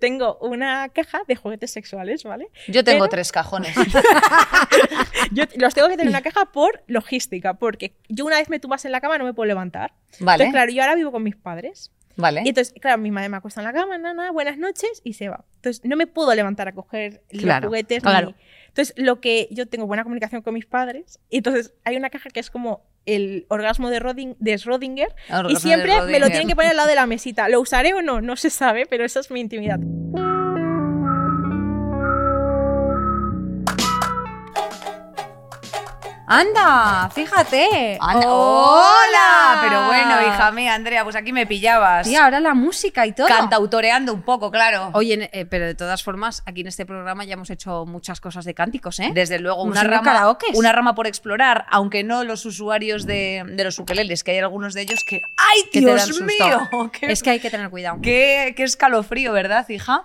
tengo una caja de juguetes sexuales, ¿vale? Yo tengo Pero- tres cajones. Yo los tengo que tener en una caja por logística, porque yo una vez me tumbas en la cama no me puedo levantar. Vale. Entonces, claro, yo ahora vivo con mis padres. Vale. Y entonces, claro, mi madre me acuesta en la cama, nada, buenas noches, y se va. Entonces, no me puedo levantar a coger los Claro, juguetes. claro. ni- Entonces, lo que yo tengo buena comunicación con mis padres, y entonces hay una caja que es como el orgasmo de, Rodin- de Schrödinger, Orgasmo y siempre me lo tienen que poner al lado de la mesita. ¿Lo usaré o no? No se sabe, pero esa es mi intimidad. Anda, fíjate. Anda- ¡Hola! Pero bueno, hija mía, Andrea, pues aquí me pillabas. Tía, ahora la música y todo. Cantautoreando un poco, claro. Oye, eh, pero de todas formas, aquí en este programa ya hemos hecho muchas cosas de cánticos, ¿eh? Desde luego, una rama, una rama por explorar, aunque no los usuarios de, de los ukeleles, que hay algunos de ellos que ¡ay, Que te dan Dios mío! ¡Qué, Es que hay que tener cuidado. qué- qué escalofrío, ¿verdad, hija?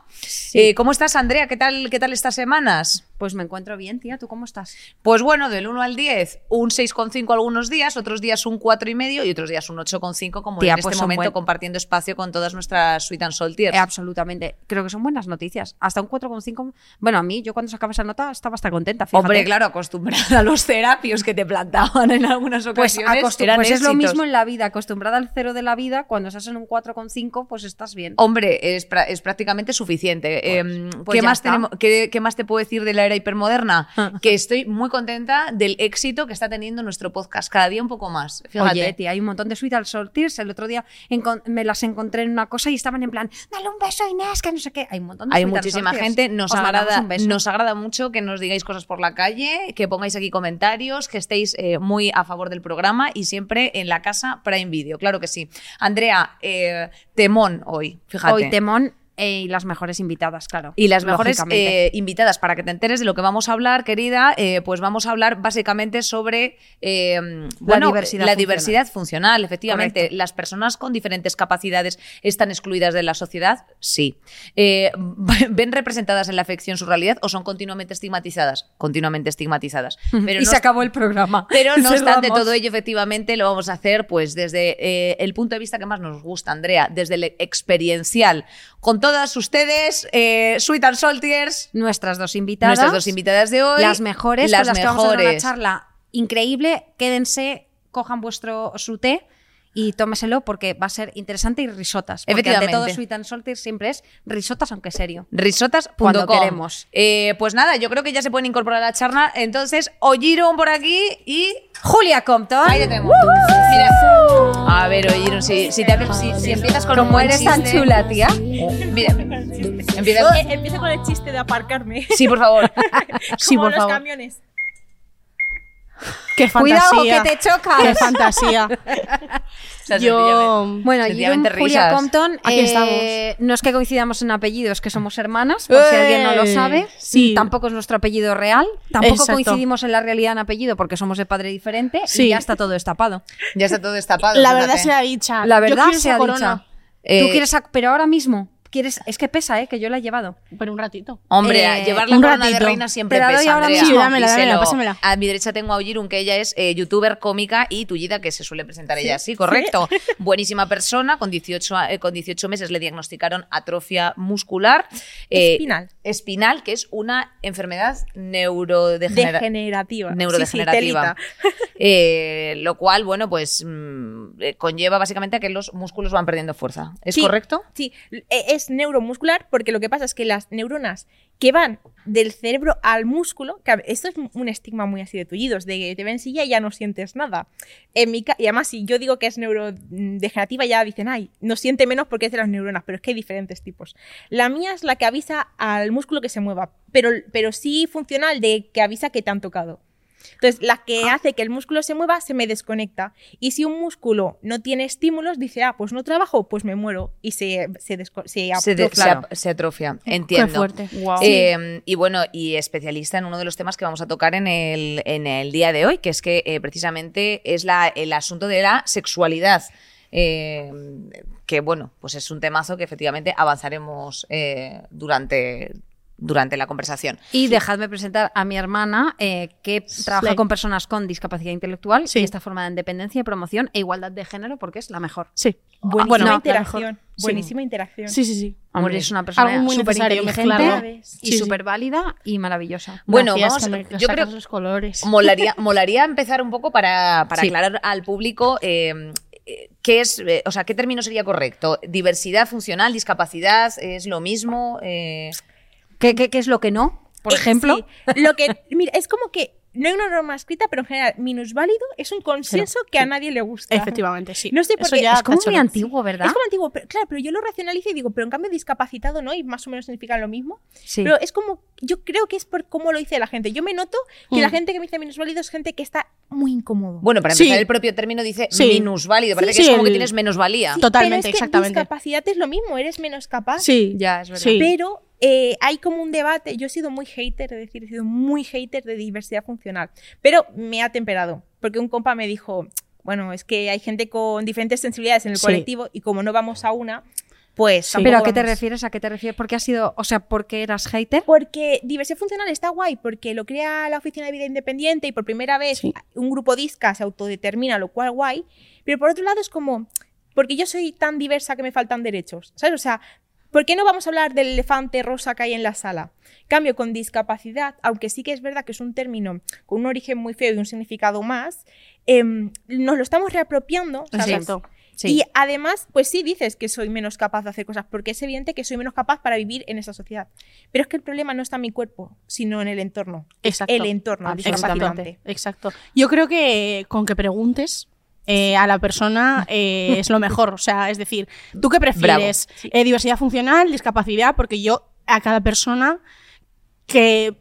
Eh, ¿Cómo estás, Andrea? ¿Qué tal, ¿Qué tal estas semanas? Pues me encuentro bien, tía. ¿Tú cómo estás? Pues bueno, del 1 al 10, un 6,5 algunos días, otros días un 4,5 y otros días un 8,5, como Tía, en pues este son momento buen- compartiendo espacio con todas nuestras Sweet and Saltiers. Eh, absolutamente. Creo que son buenas noticias. Hasta un 4,5. Bueno, a mí, yo cuando sacaba esa nota estaba hasta contenta. Fíjate. Hombre, claro, acostumbrada a los terapios que te plantaban en algunas Pues, ocasiones. acostum- eran pues es lo mismo en la vida. Acostumbrada al cero de la vida, cuando estás en un 4,5, pues estás bien. Hombre, es, es prácticamente suficiente. Em, pues ¿qué, ya más tenemos, qué, qué más te puedo decir de la era hipermoderna? Ah. que estoy muy contenta del éxito que está teniendo nuestro podcast. Cada día un poco más. Fíjate. Oye, tía, hay un montón de Sweet al Sortirs. El otro día me las encontré en una cosa y estaban en plan, dale un beso, Inés, que no sé qué. Hay un montón de Hay muchísima gente, nos Os agrada, nos agrada mucho que nos digáis cosas por la calle, que pongáis aquí comentarios, que estéis eh, muy a favor del programa y siempre en la casa Prime Video, claro que sí. Andrea, eh, temón hoy, fíjate. Hoy Temón eh, y las mejores invitadas, claro. Y las mejores eh, invitadas, para que te enteres de lo que vamos a hablar, querida, eh, pues vamos a hablar básicamente sobre eh, bueno, diversidad la funcional. diversidad funcional. Efectivamente, Correcto. las personas con diferentes capacidades están excluidas de la sociedad, sí. ¿Ven representadas en la ficción su realidad o son continuamente estigmatizadas? Continuamente estigmatizadas. Pero y no se acabó el programa. pero no obstante todo ello, efectivamente, lo vamos a hacer pues desde el punto de vista que más nos gusta, Andrea, desde el experiencial. Con todas ustedes, eh, Sweet and Saltiers, Nuestras dos invitadas. nuestras dos invitadas de hoy. Las mejores, las con las que vamos a dar una mejores. charla increíble. Quédense, cojan vuestro su té y tómeselo porque va a ser interesante y risotas. Porque ante Efectivamente. todo Sweet and Salty siempre es risotas aunque serio. Risotas.com. Cuando queremos. Eh, pues nada, yo creo que ya se pueden incorporar a la charla. Entonces, Oyiron por aquí y. Julia Compton. Ahí le tenemos. Mira. A ver, Oyiron, si, si, te si, si empiezas con un Como buen eres tan chula, tía. Mira. Empieza. Eh, empiezo con el chiste de aparcarme. Sí, por favor. Como por los favor. camiones. Qué Cuidado fantasía. que te chocas. Qué fantasía. O sea, Yo. Bueno, y Julia. Compton, Aquí eh, estamos. no es que coincidamos en apellidos, que somos hermanas, por si alguien no lo ¡Eh! sabe. Sí. Tampoco es nuestro apellido real, tampoco Exacto. coincidimos en la realidad en apellido porque somos de padre diferente y Sí. ya está todo destapado. Ya está todo destapado. La verdad sea dicha. La verdad sea corona, dicha. Eh, Tú quieres, sac- pero ahora mismo quieres, es que pesa, eh, que yo la he llevado. Pero un ratito. Hombre, Eh, llevar la corona de reina siempre Te la doy pesa, ahora Andrea. mismo. Sí, dámela, pásamela. A mi derecha tengo a Oyirun, que ella es eh, youtuber, cómica y tullida, que se suele presentar ella así, correcto. Buenísima persona, con 18, a- eh, con 18 meses le diagnosticaron atrofia muscular. eh, Espinal. Espinal, que es una enfermedad neurodegenerativa. Degenerativa. neurodegenerativa. Sí, sí, telita. Eh, lo cual, bueno, pues mm, conlleva básicamente a que los músculos van perdiendo fuerza. ¿Es Sí, correcto? Sí, e- neuromuscular porque lo que pasa es que las neuronas que van del cerebro al músculo, esto es un estigma muy así de tullidos, de que te ven silla y ya no sientes nada. Y además, si yo digo que es neurodegenerativa, ya dicen, ay, no siente menos porque es de las neuronas, pero es que hay diferentes tipos. La mía es la que avisa al músculo que se mueva, pero, pero sí funcional de que avisa que te han tocado. Entonces, la que hace que el músculo se mueva se me desconecta. Y si un músculo no tiene estímulos, dice, ah, pues no trabajo, pues me muero. Y se, se, desco- se Se, de- se ap- se atrofia. Entiendo. Qué fuerte. Guau. Eh, y bueno, y especialista en uno de los temas que vamos a tocar en el, en el día de hoy, que es que eh, precisamente es la, el asunto de la sexualidad. Eh, que bueno, pues es un temazo que efectivamente avanzaremos eh, durante durante la conversación. Y dejadme presentar a mi hermana, eh, que trabaja con personas con discapacidad intelectual Sí. y está formada en dependencia, promoción e igualdad de género porque es la mejor. Sí. Buenísima Bueno, la interacción. mejor. Sí. Buenísima interacción. Sí, sí, sí. Hombre, es una persona Algo muy súper inteligente y Sí, sí. súper válida y maravillosa. Bueno, Gracias, vamos, que me yo creo los colores. Molaría, molaría empezar un poco para, para Sí. aclarar al público eh, qué es, eh, o sea, qué término sería correcto. Diversidad funcional, discapacidad, es lo mismo. Eh, ¿Qué, qué, qué es lo que no? Por Eh, ejemplo, sí. Lo que, mira, es como que no hay una norma escrita, pero en general, minusválido es un consenso que a nadie le gusta. Efectivamente, sí. No sé por Eso qué, es como muy antiguo, ¿verdad? Es como antiguo, pero claro, pero yo lo racionalizo y digo, pero en cambio discapacitado no, y más o menos significan lo mismo. Sí. Pero es como, yo creo que es por cómo lo dice la gente. Yo me noto que la Mm. gente que me dice minusválido es gente que está muy incómodo. bueno, para Sí. empezar, el propio término dice Sí. minusválido. Parece Sí, que es como que tienes menosvalía. Sí, Totalmente, pero es que exactamente. discapacidad es lo mismo, eres menos capaz. Sí. ya, es verdad. Sí. Pero eh, hay como un debate. Yo he sido muy hater, es decir, he sido muy hater de diversidad funcional. Pero me ha temperado. Porque un compa me dijo: Bueno, es que hay gente con diferentes sensibilidades en el Sí. colectivo y como no vamos a una, pues. tampoco ¿Pero a qué te refieres? ¿A qué te refieres? ¿Por qué has sido, o sea, por qué eras hater? Porque diversidad funcional está guay, porque lo crea la Oficina de Vida Independiente y por primera vez Sí. un grupo disca se autodetermina, lo cual guay. Pero por otro lado es como, porque yo soy tan diversa que me faltan derechos, ¿sabes? O sea, ¿por qué no vamos a hablar del elefante rosa que hay en la sala? Cambio con discapacidad, aunque sí que es verdad que es un término con un origen muy feo y un significado más, em, nos lo estamos reapropiando, ¿sabes? Exacto. Sí. Y además, pues sí dices que soy menos capaz de hacer cosas, porque es evidente que soy menos capaz para vivir en esa sociedad. Pero es que el problema no está en mi cuerpo, sino en el entorno. Exacto. El entorno. Exacto. Yo creo que con que preguntes eh, a la persona eh, es lo mejor. O sea, es decir, ¿tú qué prefieres? Eh, diversidad funcional, discapacidad, porque yo a cada persona que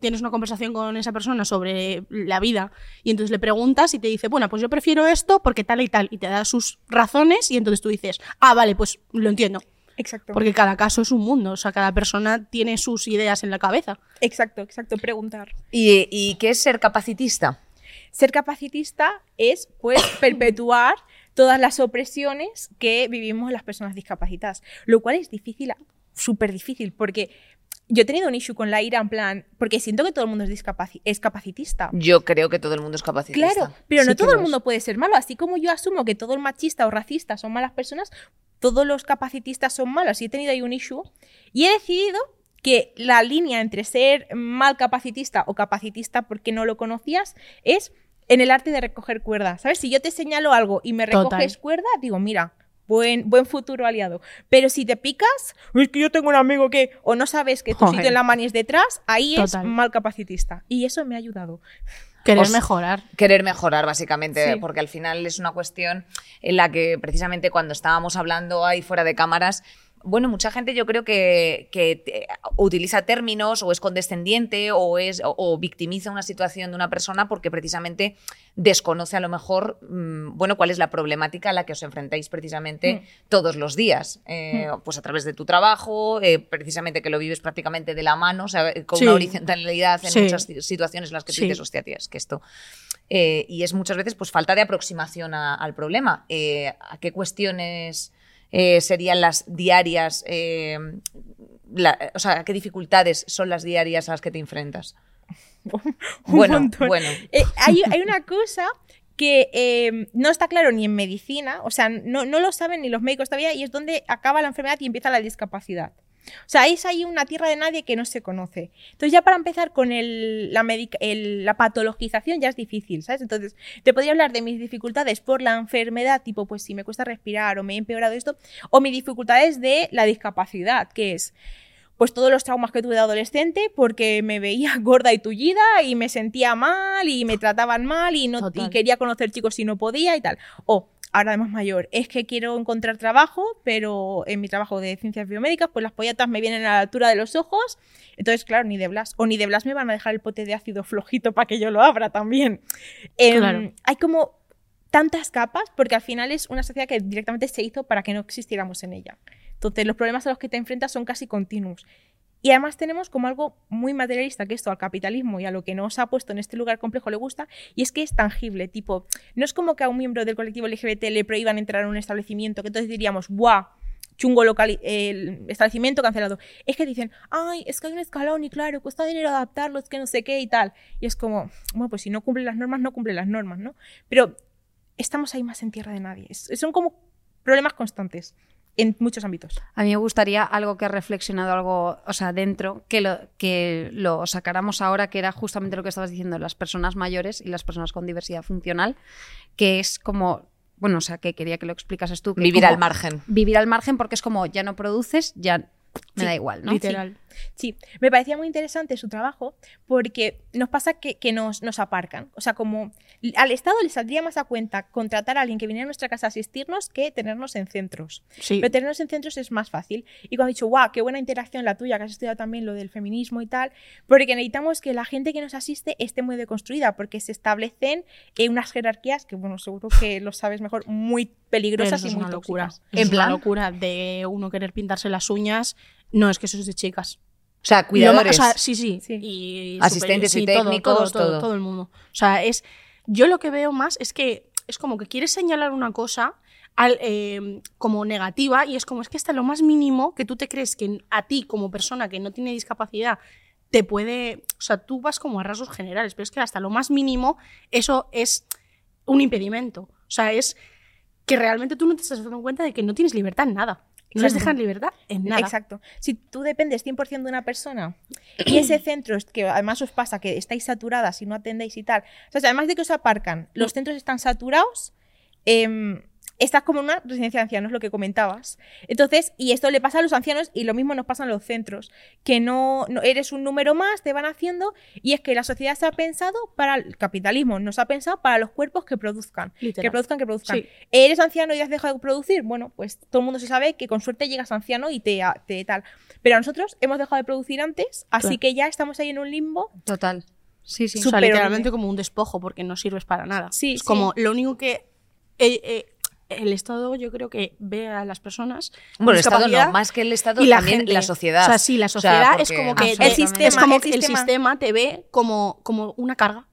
tienes una conversación con esa persona sobre la vida y entonces le preguntas y te dice, bueno, pues yo prefiero esto porque tal y tal, y te da sus razones y entonces tú dices, ah, vale, pues lo entiendo. Exacto. Porque cada caso es un mundo, o sea, cada persona tiene sus ideas en la cabeza. Exacto, exacto. Preguntar. ¿Y, y qué es ser capacitista? Ser capacitista es, pues, perpetuar todas las opresiones que vivimos las personas discapacitadas. Lo cual es difícil, súper difícil, porque yo he tenido un issue con la ira en plan, porque siento que todo el mundo es, discapaci- es capacitista. Yo creo que todo el mundo es capacitista. Claro, pero Sí no todo el mundo puede ser malo. Así como yo asumo que todo el machista o racista son malas personas, todos los capacitistas son malos. Y he tenido ahí un issue. Y he decidido que la línea entre ser mal capacitista o capacitista porque no lo conocías es en el arte de recoger cuerda. ¿Sabes? Si yo te señalo algo y me Total. recoges cuerda, digo, mira. Buen, buen futuro aliado. Pero si te picas, es que yo tengo un amigo que o no sabes que tu Joder. sitio en la mani es detrás, ahí Total. es mal capacitista. Y eso me ha ayudado. Querer Os- mejorar. querer mejorar, básicamente, Sí. porque al final es una cuestión en la que precisamente cuando estábamos hablando ahí fuera de cámaras, bueno, mucha gente yo creo que, que te- utiliza términos o es condescendiente o, es, o, o victimiza una situación de una persona porque precisamente desconoce a lo mejor, mm, bueno, cuál es la problemática a la que os enfrentáis precisamente Mm. todos los días, eh, pues a través de tu trabajo, eh, precisamente que lo vives prácticamente de la mano, o sea, con Sí. una horizontalidad en Sí. muchas ci- situaciones en las que tú Sí. dices, hostia, tía, es que esto... Eh, y es muchas veces pues falta de aproximación a- al problema. Eh, ¿A qué cuestiones eh, serían las diarias? eh, la- o sea, ¿a qué dificultades son las diarias a las que te enfrentas? Un Bueno, montón. bueno. Eh, hay, hay una cosa que eh, no está claro ni en medicina, o sea, no, no lo saben ni los médicos todavía, y es donde acaba la enfermedad y empieza la discapacidad. O sea, es ahí una tierra de nadie que no se conoce. Entonces, ya para empezar con el- la, el- la patologización ya es difícil, ¿sabes? Entonces, te podría hablar de mis dificultades por la enfermedad, tipo, pues si me cuesta respirar o me he empeorado esto, o mis dificultades de la discapacidad, que es pues todos los traumas que tuve de adolescente porque me veía gorda y tullida y me sentía mal y me trataban mal y, no, y quería conocer chicos y no podía y tal. O ahora más mayor, es que quiero encontrar trabajo, pero en mi trabajo de ciencias biomédicas, pues las polletas me vienen a la altura de los ojos. Entonces, claro, ni de Blas. O ni de Blas me van a dejar el pote de ácido flojito para que yo lo abra también. Em, Claro. Hay como tantas capas porque al final es una sociedad que directamente se hizo para que no existiéramos en ella. Entonces, los problemas a los que te enfrentas son casi continuos. Y además tenemos como algo muy materialista que esto al capitalismo y a lo que nos ha puesto en este lugar complejo le gusta, y es que es tangible, tipo, no es como que a un miembro del colectivo LGBT le prohíban entrar a un establecimiento, que entonces diríamos, ¡guau! chungo local, el establecimiento cancelado. Es que dicen, ay, es que hay un escalón y claro, cuesta dinero adaptarlo, es que no sé qué y tal. Y es como, bueno, pues si no cumple las normas, no cumple las normas, ¿no? Pero estamos ahí más en tierra de nadie. Son como problemas constantes en muchos ámbitos. A mí me gustaría algo que ha reflexionado algo, o sea, dentro, que lo, que lo sacáramos ahora, que era justamente lo que estabas diciendo, las personas mayores y las personas con diversidad funcional, que es como, bueno, o sea, que quería que lo explicases tú. que Vivir como- al margen. Vivir al margen porque es como, ya no produces, ya me Sí, da igual, ¿no? Literal. Sí, me parecía muy interesante su trabajo porque nos pasa que, que nos, nos aparcan. O sea, como al Estado le saldría más a cuenta contratar a alguien que viniera a nuestra casa a asistirnos que tenernos en centros. Sí. Pero tenernos en centros es más fácil. Y cuando he dicho, guau, qué buena interacción la tuya, que has estudiado también lo del feminismo y tal, porque necesitamos que la gente que nos asiste esté muy deconstruida, porque se establecen eh, unas jerarquías que, bueno, seguro que lo sabes mejor, muy Pero peligrosas eso y es muy una locura. tóxicas. Eso En es plan- una locura de uno querer pintarse las uñas. No, es que eso es de chicas. O sea, Lo cuidadores. o sea, sí, sí. Sí. Y Asistentes y sí, técnicos, todo, todo, todo. todo el mundo. O sea, es. Yo lo que veo más es que es como que quieres señalar una cosa al, eh, como negativa y es como es que hasta lo más mínimo que tú te crees que a ti como persona que no tiene discapacidad te puede, o sea, tú vas como a rasgos generales, pero es que hasta lo más mínimo eso es un impedimento. O sea, es que realmente tú no te estás dando cuenta de que no tienes libertad en nada. No les dejan libertad en nada. Exacto. Si tú dependes 100% de una persona y ese centro, es que además os pasa que estáis saturadas y no atendéis y tal, o sea, además de que os aparcan, los centros están saturados, em, estás como en una residencia de ancianos, lo que comentabas. Entonces, y esto le pasa a los ancianos y lo mismo nos pasa en los centros, que no, no- eres un número más, te van haciendo, y es que la sociedad se ha pensado para el capitalismo, nos ha pensado para los cuerpos que produzcan, Literal. que produzcan, que produzcan. Sí. ¿Eres anciano y has dejado de producir? Bueno, pues todo el mundo se sabe que con suerte llegas anciano y te, te tal. Pero nosotros hemos dejado de producir antes, así Claro. que ya estamos ahí en un limbo. Total. Sí, sí. O sea, literalmente horrible. como un despojo porque no sirves para nada. Sí, es sí. como lo único que eh, eh, el Estado yo creo que ve a las personas Bueno, el Estado no, más que el Estado, y la también gente. la sociedad. O sea, sí, la O sea, sociedad es porque- como que El te- sistema, es como el que el sistema. sistema te ve como, como una carga.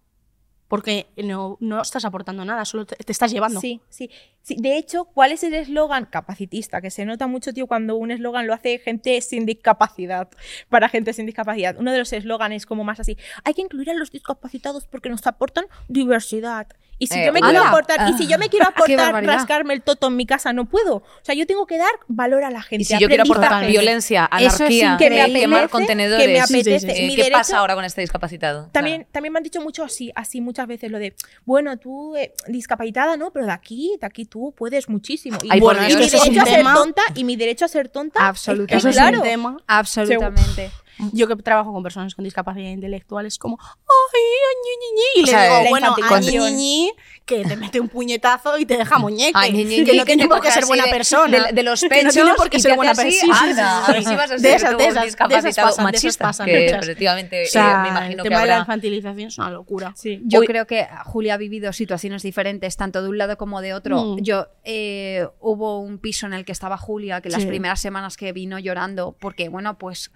Porque no, no estás aportando nada, solo te, te estás llevando. Sí, sí, sí. De hecho, ¿cuál es el eslogan capacitista? Que se nota mucho, tío, cuando un eslogan lo hace gente sin discapacidad, para gente sin discapacidad. Uno de los eslóganes como más así, hay que incluir a los discapacitados porque nos aportan diversidad. Y si Eh, yo me quiero aportar, y si yo me quiero aportar barbaridad. rascarme el toto en mi casa, no puedo. O sea, yo tengo que dar valor a la gente. Y si yo quiero aportar violencia, Eso es anarquía, que me apetece, quemar que contenedores, me apetece. Sí, sí, sí. Mi ¿qué derecho- pasa ahora con este discapacitado? También, también me han dicho mucho así, así muchas veces lo de, bueno, tú eh, discapacitada, ¿no? Pero de aquí, de aquí tú puedes muchísimo. Y Ay, bueno, por y Dios, mi derecho a ser tonta y mi derecho a ser tonta. Absolutamente. Es que, Eso es claro. un tema. Absolutamente. Yo que trabajo con personas con discapacidad intelectual es como, ay, ñi, ñi, ñi", y O le sea, digo, bueno, a infantilización. ñi, ñi, que te mete un puñetazo y te deja muñeque. Ay, ñi, que no tiene por qué ser buena de- persona. de- de los Que no tiene pechos por qué ser buena persona. anda, a ver si vas a De ser esas, tú un discapacitado pasan, de esas machista, pasan que muchas. efectivamente O sea, eh, me imagino el que tema de la habrá... infantilización es una locura. Sí. Yo Uy. creo que Julia ha vivido situaciones diferentes, tanto de un lado como de otro. Mm. Yo eh, hubo un piso en el que estaba Julia, que las Sí. primeras semanas que vino llorando, porque bueno, pues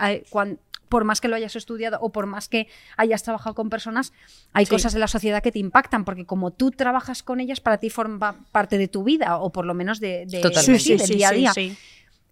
por más que lo hayas estudiado o por más que hayas trabajado con personas, hay Sí. cosas de la sociedad que te impactan, porque como tú trabajas con ellas, para ti forma parte de tu vida, o por lo menos de, de- Totalmente. sí, del día a día. sí.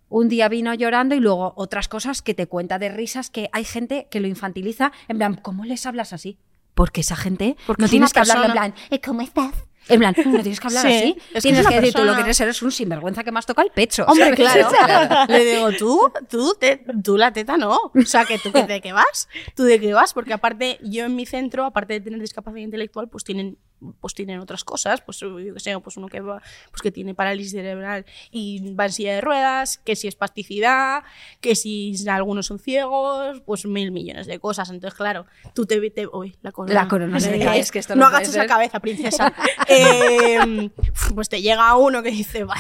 Un día vino llorando y luego otras cosas que te cuenta de risas que hay gente que lo infantiliza. En plan, ¿cómo les hablas así? Porque esa gente Porque no es tienes que hablarle en plan, "Eh, ¿cómo estás? En plan, no tienes que hablar Sí, así. es que tienes es que decir, tú lo que eres eres un sinvergüenza que me has tocado el pecho. Hombre, claro. Claro. Le digo, tú, tú, te- tú la teta no. O sea, que tú que de qué vas. Tú de qué vas. Porque aparte, yo en mi centro, aparte de tener discapacidad intelectual, pues tienen, pues tienen otras cosas. Pues yo qué sé, pues uno que va, pues que tiene parálisis cerebral y va en silla de ruedas, que si es plasticidad, que si algunos son ciegos, pues mil millones de cosas. Entonces, claro, tú te, te uy, la corona. La corona se me cae, es que esto no no puede agaches la cabeza, princesa. Eh, pues te llega uno que dice, "Va,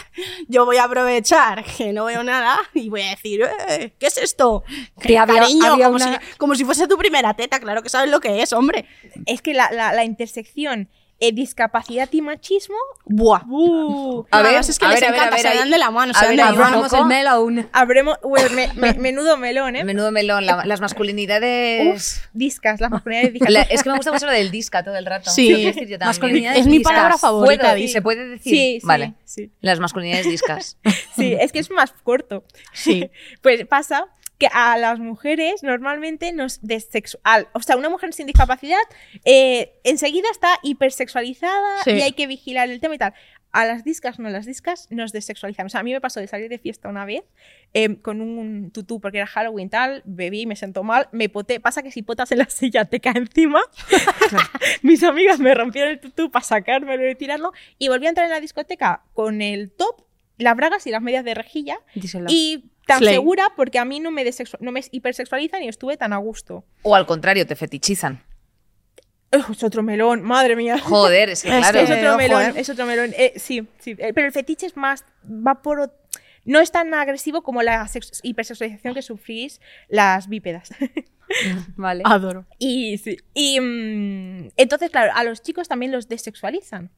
yo voy a aprovechar que no veo nada y voy a decir, "Eh, ¿qué es esto? Que había- Cariño, había como, una- si, como si fuese tu primera teta, claro que sabes lo que es, hombre. Es que la, la- la intersección eh, discapacidad y machismo. Buah. ¡uh! A ver, es que a les ver, a ver, encanta, a ver, se dan de la mano, se dan de la mano. el melón. Me- me- menudo melón, ¿eh? Menudo melón, la- las masculinidades. Uf, discas, las masculinidades discas. La- es que me gusta mucho lo del disca todo el rato. Sí. Decir yo. Masculinidades Es mi discas. palabra favorita. ¿Se puede decir? Sí, sí, Vale. sí. Las masculinidades discas. Sí, es que es más corto. Sí. Pues pasa que a las mujeres normalmente nos desexual, o sea, una mujer sin discapacidad eh, enseguida está hipersexualizada Sí. y hay que vigilar el tema y tal. A las discas, no, las discas nos desexualizan. O sea, a mí me pasó de salir de fiesta una vez eh, con un tutú porque era Halloween tal, bebí, me sentó mal, me poté. Pasa que si potas en la silla te cae encima. Mis amigas me rompieron el tutú para sacármelo y tirarlo y volví a entrar en la discoteca con el top, las bragas y las medias de rejilla Díselo. y tan Slay. segura porque a mí no me, no me hipersexualizan y estuve tan a gusto. O al contrario, te fetichizan. Es otro melón, madre mía. Joder, es que claro. es que- otro melón, es otro melón. Eh, sí, sí. Eh, pero el fetiche es más, va por... No es tan agresivo como la sex- hipersexualización que sufrís las bípedas. Vale. Adoro. Y, sí. y mm, entonces, claro, a los chicos también los desexualizan.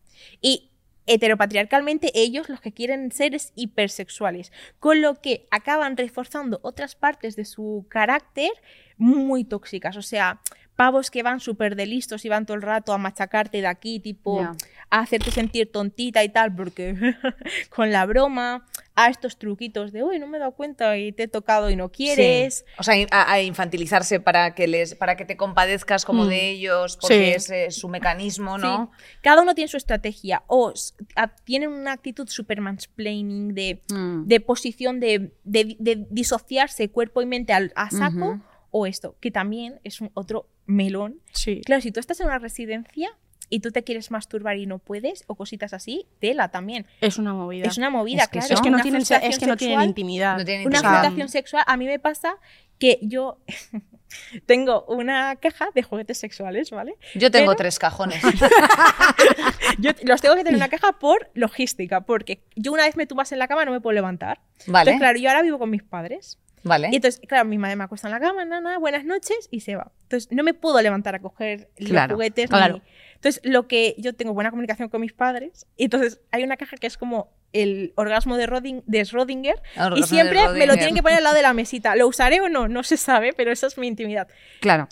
Y heteropatriarcalmente ellos los que quieren ser es hipersexuales, con lo que acaban reforzando otras partes de su carácter muy tóxicas. O sea, pavos que van súper de listos y van todo el rato a machacarte de aquí, tipo a hacerte sentir tontita y tal, porque con la broma, a estos truquitos de, uy, no me he dado cuenta y te he tocado y no quieres. Sí. O sea, a, a infantilizarse para que les, para que te compadezcas como Mm. de ellos, porque Sí. es su mecanismo, ¿no? Sí. Cada uno tiene su estrategia. O a- tienen una actitud super mansplaining de, Mm. de posición de, de- de disociarse cuerpo y mente al- a saco. O esto, que también es un otro melón. Sí. Claro, si tú estás en una residencia y tú te quieres masturbar y no puedes, o cositas así, tela también. Es una movida. Es una movida, Es que claro. Es que no Una tienen, es que no tienen sexual intimidad. No tienen una frustración sexual. A mí me pasa que yo tengo una caja de juguetes sexuales, ¿vale? Yo tengo Pero- tres cajones. Yo los tengo que tener en una caja por logística, porque yo una vez me tumbas en la cama no me puedo levantar. Vale. Entonces, claro, yo ahora vivo con mis padres. Vale. Y entonces, claro, mi madre me acuesta en la cama, nana, buenas noches, y se va. Entonces, no me puedo levantar a coger Claro, los juguetes. ni- claro. Entonces, lo que yo tengo buena comunicación con mis padres, y entonces hay una caja que es como el orgasmo de, Rodin- de Schrödinger, Orgasmo y siempre me lo Schrödinger. tienen que poner al lado de la mesita. ¿Lo usaré o no? No se sabe, pero esa es mi intimidad. Claro.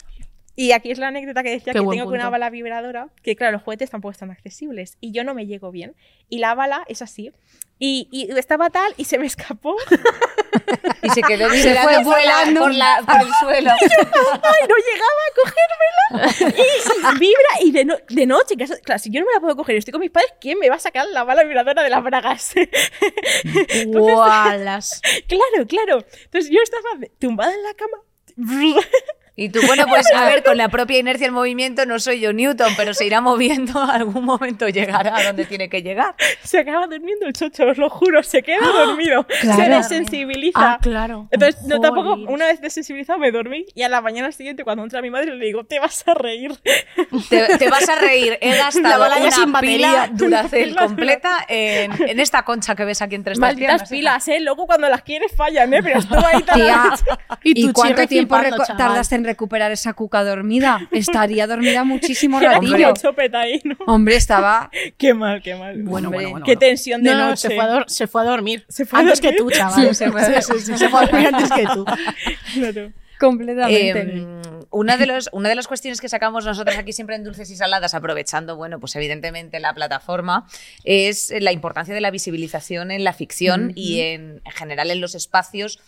Y aquí es la anécdota que decía Qué que tengo con una bala vibradora, que claro, los juguetes tampoco están accesibles y yo no me llego bien. Y la bala es así. Y, y estaba tal y se me escapó. Y se quedó Se fue volando. por, la- por el suelo. ¡Ay, no llegaba a cogérmela! Y, y vibra y de, no- de noche, que eso- claro, si yo no me la puedo coger y estoy con mis padres, ¿quién me va a sacar la bala vibradora de las bragas? Gualas. claro, claro. Entonces yo estaba tumbada en la cama. Y tú, bueno, pues a ver, con la propia inercia del movimiento no soy yo Newton, pero se irá moviendo, algún momento llegará a donde tiene que llegar. Se acaba durmiendo el chocho, os lo juro, se queda dormido. Se Claro. desensibiliza. Ah, claro. Entonces, no, tampoco, una vez desensibilizado me dormí y a la mañana siguiente cuando entra mi madre le digo, te vas a reír. Te, te vas a reír, he La gastado ya una sin pila batería. Pila completa en, en esta concha que ves aquí entre estas Malditas piernas. pilas, ¿eh? Luego cuando las quieres fallan, ¿eh? Pero estuvo ahí la noche. Y ¿y, cuánto tiempo tardaste en recuperar esa cuca dormida? Estaría dormida muchísimo ratillo. Hombre, estaba... Qué mal, qué mal. Bueno, Hombre, bueno, bueno, Qué bueno. tensión de No, noche. se fue, a se fue a dormir. Se fue a antes dormir. que tú, chaval. Sí, se fue a Sí, sí, sí, se fue a dormir antes que tú. Claro. Completamente. Eh, una, de los, una de las cuestiones que sacamos nosotros aquí siempre en Dulces y Saladas, aprovechando, bueno, pues evidentemente la plataforma, es la importancia de la visibilización en la ficción y en, en general en los espacios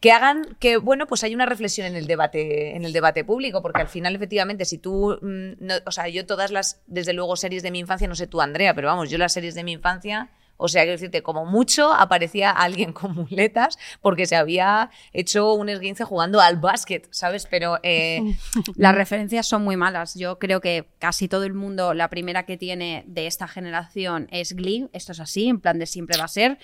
que hagan que, bueno, pues hay una reflexión en el debate, en el debate público, porque al final, efectivamente, si tú, mm, no- o sea, yo todas las, desde luego, series de mi infancia, no sé tú, Andrea, pero vamos, yo las series de mi infancia, o sea, quiero decirte, como mucho aparecía alguien con muletas porque se había hecho un esguince jugando al básquet, ¿sabes? Pero eh, Las referencias son muy malas. Yo creo que casi todo el mundo, la primera que tiene de esta generación es Glee. Esto es así, en plan de siempre va a ser.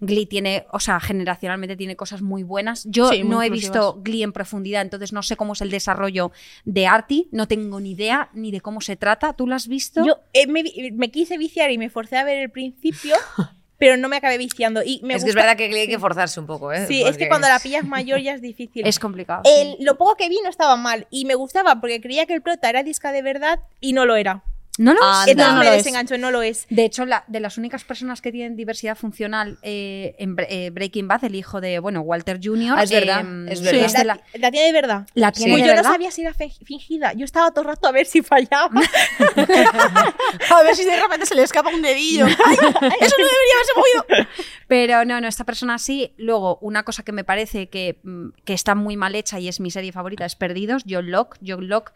Glee tiene, o sea, generacionalmente tiene cosas muy buenas. Yo Sí, muy no he visto Glee en profundidad, entonces no sé cómo es el desarrollo de Artie. No tengo ni idea ni de cómo se trata. ¿Tú lo has visto? Yo eh, me, me quise viciar y me forcé a ver el principio, pero no me acabé viciando. Y me es que es verdad que hay que forzarse un poco, ¿eh? Sí, es que cuando la pillas mayor ya es difícil. es complicado. El- lo poco que vi no estaba mal y me gustaba porque creía que el prota era disca de verdad y no lo era. No lo es. Entonces no me lo es. desengancho, no lo es. De hecho, la- de las únicas personas que tienen diversidad funcional eh, en eh, Breaking Bad, el hijo de, bueno, Walter Jr. Ah, es verdad, em, es verdad. la, tiene de verdad. la tiene Pues de yo verdad. no sabía si era fingida. Yo estaba todo el rato a ver si fallaba. A ver si de repente se le escapa un dedillo. ¡Ay! Eso no debería haberse movido. Pero no, no, esta persona sí. Luego, una cosa que me parece que, mm, que está muy mal hecha y es mi serie favorita es Perdidos, John Locke. John Locke,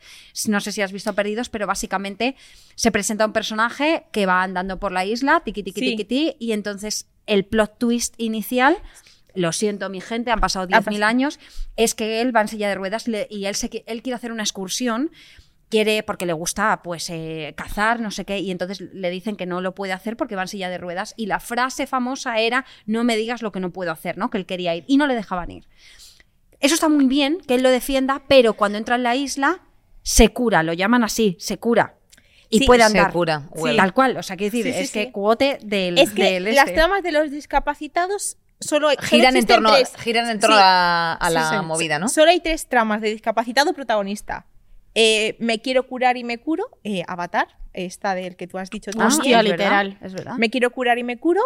no sé si has visto Perdidos, pero básicamente se presenta un personaje que va andando por la isla, tiqui, tiqui, Sí. tiqui, ti, y entonces el plot twist inicial. Lo siento, mi gente, han pasado Ha 10.000 pasado. años. Es que él va en silla de ruedas y él, se él quiere hacer una excursión quiere, porque le gusta, pues, eh, cazar, no sé qué, y entonces le dicen que no lo puede hacer porque va en silla de ruedas. Y la frase famosa era, no me digas lo que no puedo hacer, ¿no? Que él quería ir. Y no le dejaban ir. Eso está muy bien, que él lo defienda, pero cuando entra en la isla, se cura, lo llaman así, se cura. Y Sí, puede se andar. cura. Tal cual, o sea, quiero decir, Sí, sí, es que cuote del, es que del las este. tramas de los discapacitados solo, Giran en torno, tres. giran en torno Sí. a, a la movida, ¿no? Solo hay tres tramas de discapacitado protagonista. Eh, me quiero curar y me curo. eh, Avatar, esta del que tú has dicho Ah, también. Hostia, es verdad, literal. Es verdad. Me quiero curar y me curo.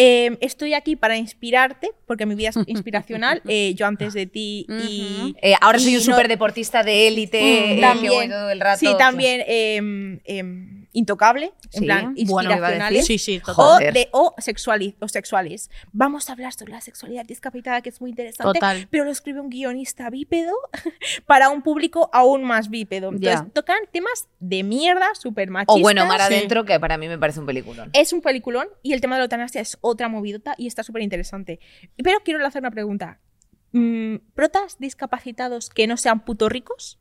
Eh, estoy aquí para inspirarte, porque mi vida es inspiracional. eh, yo antes de ti y. Eh, ahora soy un no- super deportista de élite, Mm, eh, que voy todo el rato. Sí, también em, em, intocable, en Sí, plan bueno, inspiracionales. Sí, sí, o, de, o, sexuali- o sexuales. Vamos a hablar sobre la sexualidad discapacitada, que es muy interesante. Total. Pero lo escribe un guionista bípedo para un público aún más bípedo. Entonces, tocan temas de mierda, súper machistas. O bueno, Mar. Adentro, que para mí me parece un peliculón. Es un peliculón y el tema de la eutanasia es otra movidota y está súper interesante. Pero quiero lanzar una pregunta. Mm, ¿Protas discapacitados que no sean puto ricos?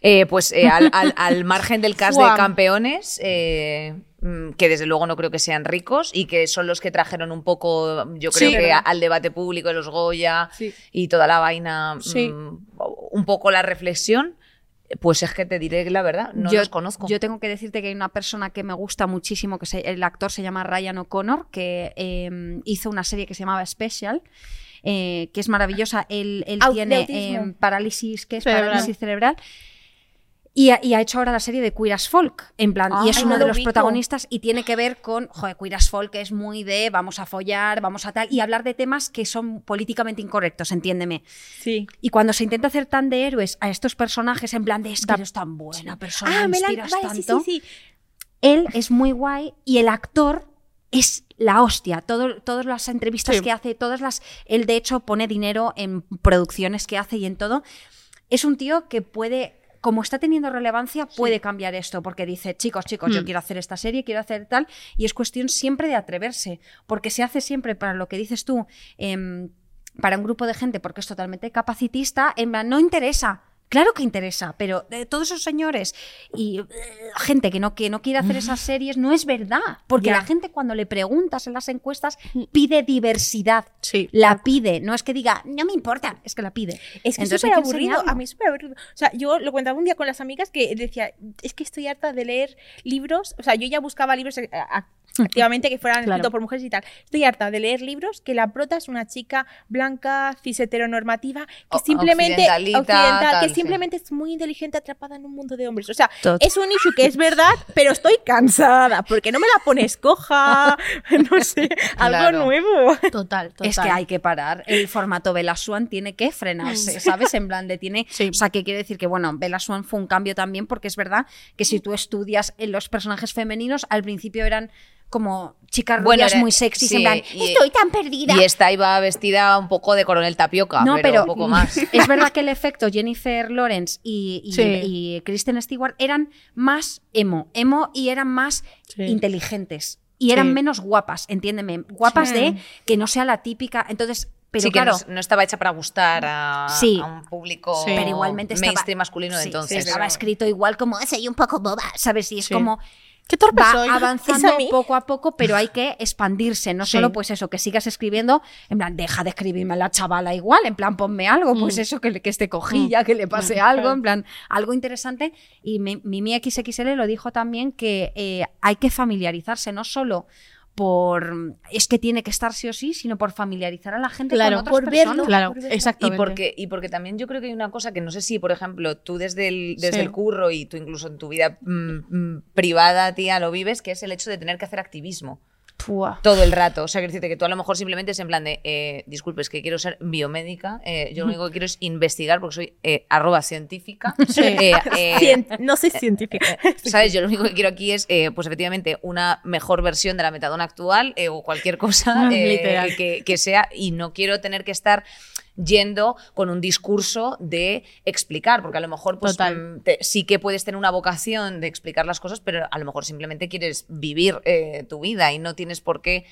Eh, pues eh, al, al- al margen del cast de campeones, eh, mm, que desde luego no creo que sean ricos y que son los que trajeron un poco, yo creo Sí, que verdad. al debate público de los Goya Sí. y toda la vaina, mm, un poco la reflexión, pues es que te diré la verdad, no yo, los conozco. Yo tengo que decirte que hay una persona que me gusta muchísimo, que se- el actor se llama Ryan O'Connor, que eh, hizo una serie que se llamaba Special. Eh, que es maravillosa. Él, tiene eh, parálisis, ¿qué es? Cerebral. Parálisis cerebral. Y ha, y ha hecho ahora la serie de Queer as Folk, en plan, y es Ay, uno no de lo los protagonistas y tiene que ver con, joder, Queer as Folk es muy de vamos a follar, vamos a tal, y hablar de temas que son políticamente incorrectos, entiéndeme. Sí. Y cuando se intenta hacer tan de héroes a estos personajes, en plan de es que eres tan buena persona, Ah, me la... Vale, sí, tanto, sí, sí. él es muy guay y el actor es la hostia. Todo- todas las entrevistas Sí. que hace, todas las. Él, de hecho, pone dinero en producciones que hace y en todo. Es un tío que puede. Como está teniendo relevancia, puede cambiar esto, porque dice, chicos, chicos, yo Hmm. quiero hacer esta serie, quiero hacer tal, y es cuestión siempre de atreverse, porque se hace siempre para lo que dices tú, em, para un grupo de gente, porque es totalmente capacitista, en plan, no interesa. Claro que interesa, pero de todos esos señores y eh, gente que no, que no quiere hacer esas series no es verdad. Porque la gente cuando le preguntas en las encuestas pide diversidad. Sí. La pide, no es que diga, no me importa, es que la pide. Es que es súper aburrido. A mí es súper aburrido. O sea, yo lo contaba un día con las amigas que decía, es que estoy harta de leer libros. O sea, yo ya buscaba libros eh, activamente que fueran Claro. escritos por mujeres y tal. Estoy harta de leer libros que la prota es una chica blanca, cis heteronormativa, que O- simplemente occidentalita, occidental, tal, que. Simplemente es muy inteligente atrapada en un mundo de hombres. O sea, Tot. es un issue que es verdad, pero estoy cansada. porque no me la pones coja? No sé, algo Claro. nuevo. Total, total. Es que hay que parar. El formato Bella Swan tiene que frenarse, ¿sabes? En plan de tiene. Sí. O sea, que quiere decir que, bueno, Bella Swan fue un cambio también, porque es verdad que si tú estudias en los personajes femeninos, al principio eran como chicas Bueno, rubias muy sexys, sí, en plan, y- estoy tan perdida. Y esta iba vestida un poco de coronel tapioca, No, pero, pero un poco más. es verdad que el efecto Jennifer Lawrence y, y, Sí. y Kristen Stewart eran más emo, emo y eran más Sí. inteligentes y eran Sí. menos guapas, entiéndeme, guapas Sí. de que no sea la típica, entonces, pero sí, que claro, no, no estaba hecha para gustar a, Sí. a un público Sí. pero igualmente estaba, mainstream masculino de sí, entonces. estaba escrito igual como soy un poco boba, ¿sabes? Y es Sí. como Qué torpe va soy. avanzando poco a poco, pero hay que expandirse, no Sí. solo pues eso, que sigas escribiendo, en plan, deja de escribirme a la chavala igual, en plan, ponme algo, pues Mm. eso, que, le- que esté cojilla, que le pase algo, en plan, algo interesante. Y mi, Mimi XXL lo dijo también que eh, hay que familiarizarse, no solo por es que tiene que estar sí o sí, sino por familiarizar a la gente Claro, con otras por verlo. personas. Claro, por verlo. exactamente. Y porque, y porque también yo creo que hay una cosa que no sé si, por ejemplo, tú desde el, desde Sí. el curro y tú incluso en tu vida mm, mm, privada, tía, lo vives, que es el hecho de tener que hacer activismo Todo el rato. O sea, decirte que tú a lo mejor simplemente es en plan de, eh, disculpe, es que quiero ser biomédica, eh, yo lo único que quiero es investigar porque soy eh, arroba científica. Sí. Eh, Cien- no soy científica. ¿Sabes? Yo lo único que quiero aquí es, pues efectivamente, una mejor versión de la metadona actual o cualquier cosa que, que sea. Y no quiero tener que estar yendo con un discurso de explicar, porque a lo mejor pues, mm, te- sí que puedes tener una vocación de explicar las cosas, pero a lo mejor simplemente quieres vivir eh, tu vida y no tienes por qué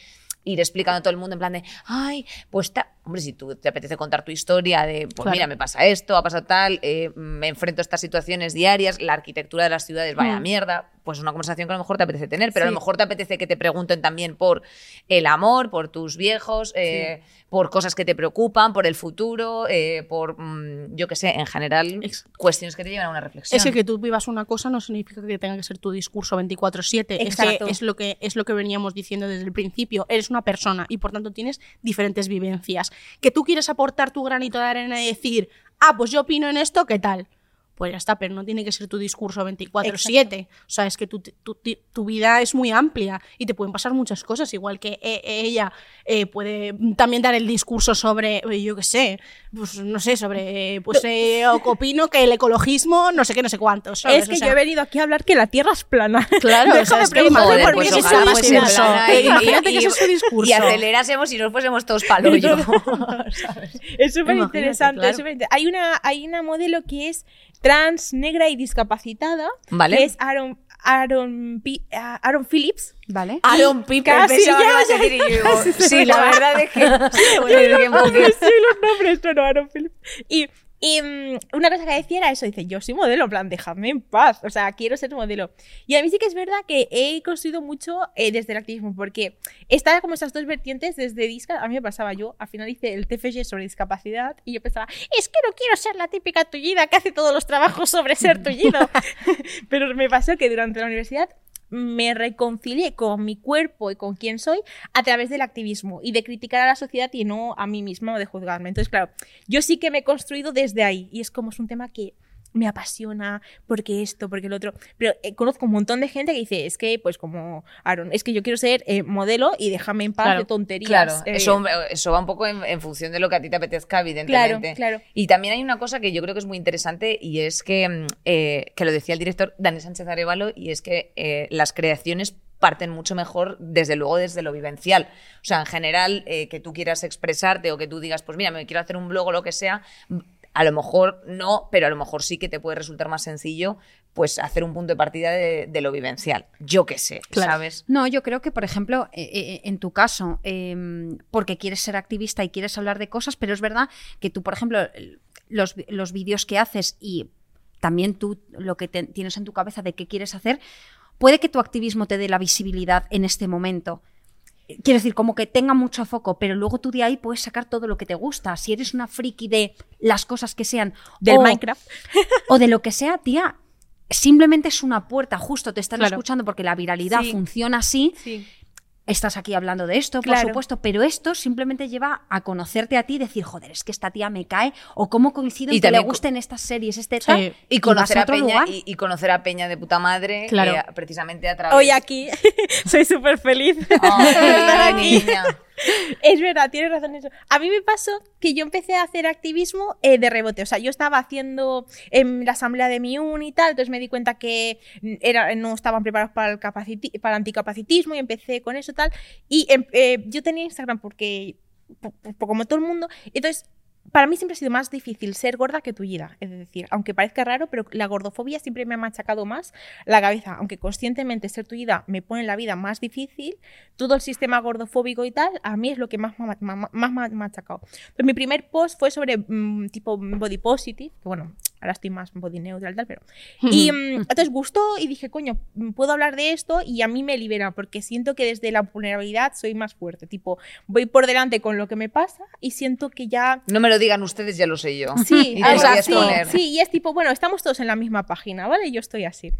ir explicando a todo el mundo en plan de, ay, pues ta-". Hombre, si tú te apetece contar tu historia de, pues Claro. mira, me pasa esto, ha pasado tal, eh, me enfrento a estas situaciones diarias, la arquitectura de las ciudades, vaya Mm. mierda, pues es una conversación que a lo mejor te apetece tener, pero a lo mejor te apetece que te pregunten también por el amor, por tus viejos, eh, por cosas que te preocupan, por el futuro, eh, por, mm, yo qué sé, en general, cuestiones que te llevan a una reflexión. Es que que tú vivas una cosa no significa que tenga que ser tu discurso 24/7. Es, que Exacto. es lo que es lo que veníamos diciendo desde el principio. Eres una persona y por tanto tienes diferentes vivencias. Que tú quieres aportar tu granito de arena y decir, ah, pues yo opino en esto, ¿qué tal? Pues ya está, pero no tiene que ser tu discurso 24/7. O sea, es que tu, tu- tu- vida es muy amplia y te pueden pasar muchas cosas, igual que eh, ella eh, puede también dar el discurso sobre, eh, yo qué sé, pues no sé, sobre, pues eh, opino que el ecologismo, no sé qué, no sé cuántos. ¿sabes? Es que O sea, yo he venido aquí a hablar que la Tierra es plana. Claro, o sea, Déjame es que preguntar Joder, por pues qué ese es su discurso. Eh, imagínate que ese es su discurso. Y acelerásemos y nos fuésemos todos palo yo. Es súper interesante. claro. Hay, una, hay una modelo que es trans, negra y discapacitada. Vale. Que es Aaron, Aaron, Pi- ah, Aaron Phillips. ¿Vale? Aaron Piper, Casi, ya, ibas a ya, decir yo casi sí, la verdad es que sí, bueno, yo un poquito. Sí, los nombres, no, no, Aaron Phillips. Y, y mm, una cosa que decía era eso, dice, yo soy modelo, en plan, déjame en paz, o sea, quiero ser modelo. Y a mí sí que es verdad que he construido mucho eh, desde el activismo, porque está como esas dos vertientes desde Disca, a mí me pasaba yo, al final hice el TFG sobre discapacidad y yo pensaba, es que no quiero ser la típica tullida que hace todos los trabajos sobre ser tullido. Pero me pasó que durante la universidad me reconcilié con mi cuerpo y con quién soy a través del activismo y de criticar a la sociedad y no a mí misma o de juzgarme. Entonces, claro, yo sí que me he construido desde ahí y es como es un tema que me apasiona porque esto, porque el otro. Pero eh, conozco un montón de gente que dice, es que, pues como Aaron, es que yo quiero ser eh, modelo y déjame en paz Claro, de tonterías. Claro, eh, eso, eso va un poco en, en función de lo que a ti te apetezca, Claro, evidentemente. claro. Y también hay una cosa que yo creo que es muy interesante y es que, mm, que lo decía el director Dani Sánchez Arevalo, y es que las creaciones parten mucho mejor, desde luego, desde lo vivencial. O sea, en general, eh, que tú quieras expresarte o que tú digas, pues mira, me quiero hacer un blog o lo que sea, a lo mejor no, pero a lo mejor sí que te puede resultar más sencillo pues hacer un punto de partida de, de lo vivencial. Yo qué sé, Claro. ¿sabes? No, yo creo que, por ejemplo, eh, eh, en tu caso, eh, porque quieres ser activista y quieres hablar de cosas, pero es verdad que tú, por ejemplo, los, los vídeos que haces y también tú lo que te- tienes en tu cabeza de qué quieres hacer, puede que tu activismo te dé la visibilidad en este momento. Quiero decir, como que tenga mucho foco, pero luego tú de ahí puedes sacar todo lo que te gusta. Si eres una friki de las cosas que sean del o- Minecraft. o de lo que sea, tía, simplemente es una puerta, justo te están Claro. escuchando porque la viralidad Sí. funciona así. Sí. Estás aquí hablando de esto, Claro. por supuesto, pero esto simplemente lleva a conocerte a ti y decir, joder, es que esta tía me cae, o cómo coincido en Y que le gusten estas series, este Sí. tal, Y conocer a, Peña, y, y conocer a Peña de puta madre, Claro. eh, precisamente a través Hoy aquí soy súper feliz. de estar Ay, aquí. niña. Es verdad, tienes razón eso. A mí me pasó que yo empecé a hacer activismo eh, de rebote. O sea, yo estaba haciendo en la asamblea de mi uni y tal, entonces me di cuenta que mm, era, no estaban preparados para el, anticapacitismo y empecé con eso tal. Y em- eh, yo tenía Instagram porque, po- po- como todo el mundo, entonces para mí siempre ha sido más difícil ser gorda que tullida. Es decir, aunque parezca raro, pero la gordofobia siempre me ha machacado más la cabeza. Aunque conscientemente ser tullida me pone la vida más difícil, todo el sistema gordofóbico y tal, a mí es lo que más me más me ha machacado. Entonces, mi primer post fue sobre mm, tipo body positive, que bueno, ahora estoy más body neutral tal, pero... Y mm, entonces gustó y dije, coño, puedo hablar de esto y a mí me libera, porque siento que desde la vulnerabilidad soy más fuerte. Tipo, voy por delante con lo que me pasa y siento que ya... No me lo digan ustedes, ya lo sé yo. Sí, Y o sea, sí, sí, y es tipo, bueno, estamos todos en la misma página, ¿vale? Yo estoy así.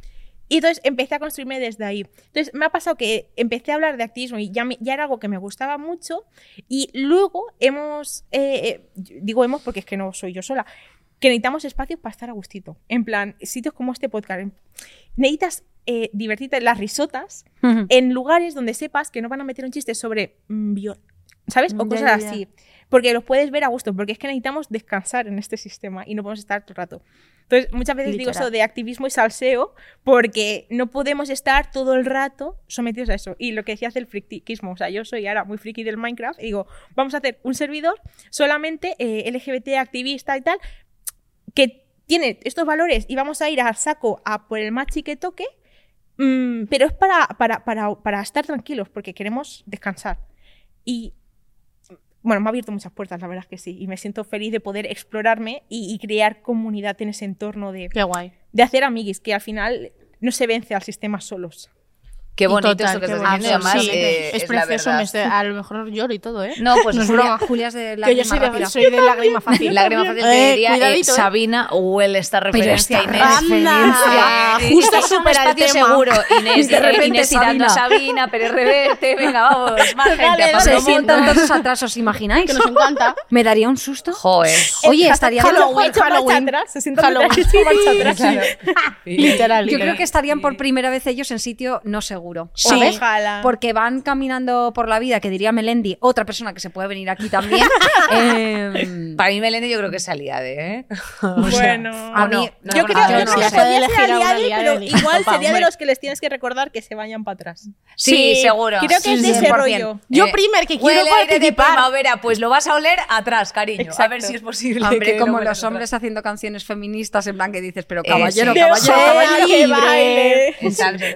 Y entonces empecé a construirme desde ahí. Entonces me ha pasado que empecé a hablar de activismo y ya, me- ya era algo que me gustaba mucho. Y luego hemos, eh, eh, digo hemos porque es que no soy yo sola, que necesitamos espacios para estar a gustito. En plan, sitios como este podcast. Necesitas eh, divertirte, las risotas, en lugares donde sepas que no van a meter un chiste sobre mm, bio- ¿sabes? O cosas ya, ya. así. Porque los puedes ver a gusto, porque es que necesitamos descansar en este sistema y no podemos estar todo el rato. Entonces, muchas veces digo Literal. eso de activismo y salseo porque no podemos estar todo el rato sometidos a eso. Y lo que decía hace el friquismo, o sea, yo soy ahora muy friki del Minecraft y digo, vamos a hacer un servidor solamente eh, LGBT activista y tal, que tiene estos valores y vamos a ir a saco a por el machi que toque, mm, pero es para, para, para, para estar tranquilos porque queremos descansar. Y bueno, me ha abierto muchas puertas, la verdad es que sí. Y me siento feliz de poder explorarme y, y crear comunidad en ese entorno de, Qué guay. de hacer amiguis, que al final no se vence al sistema solos. Qué bonito total, esto que qué estás bonito. diciendo, además eh, es es la precioso, verdad. me estoy- a lo mejor lloro y todo, ¿eh? No, pues No es broma. Julia es de la que yo soy de, soy de lágrima fácil. Lágrima fácil Eh, te diría, eh, cuidadito, ¿eh? Sabina huele esta referencia, esta Inés. Anda, Eh, justo un súper al seguro, Inés. De repente Inés citando a Sabina, Pérez Reverte, venga, vamos, más gente. a Se sientan Motos. todos atrás, ¿os imagináis? Que nos encanta. ¿Me daría un susto? Joder. Oye, Eh, estaría Halloween, Halloween. se sientan Halloween. Literal, Yo creo que estarían por primera vez ellos en sitio no seguro. Sí. ¿Sabes? Ojalá. Porque van caminando por la vida, que diría Melendi, otra persona que se puede venir aquí también. eh, Para mí, Melende, yo creo que es aliade, ¿eh? Bueno, a mí- no, yo no, yo creo que no, se puede podría ser elegir a una aliade, aliade pero igual sería de los que les tienes que recordar que se vayan para atrás. Sí, seguro. Creo que es de ese 100%. rollo. Yo Eh, primer que quiero de participar. primavera, pues lo vas a oler atrás, cariño. A ver si es posible. hombre, que como los atrás. hombres haciendo canciones feministas en plan que dices, pero caballero, sí. caballero,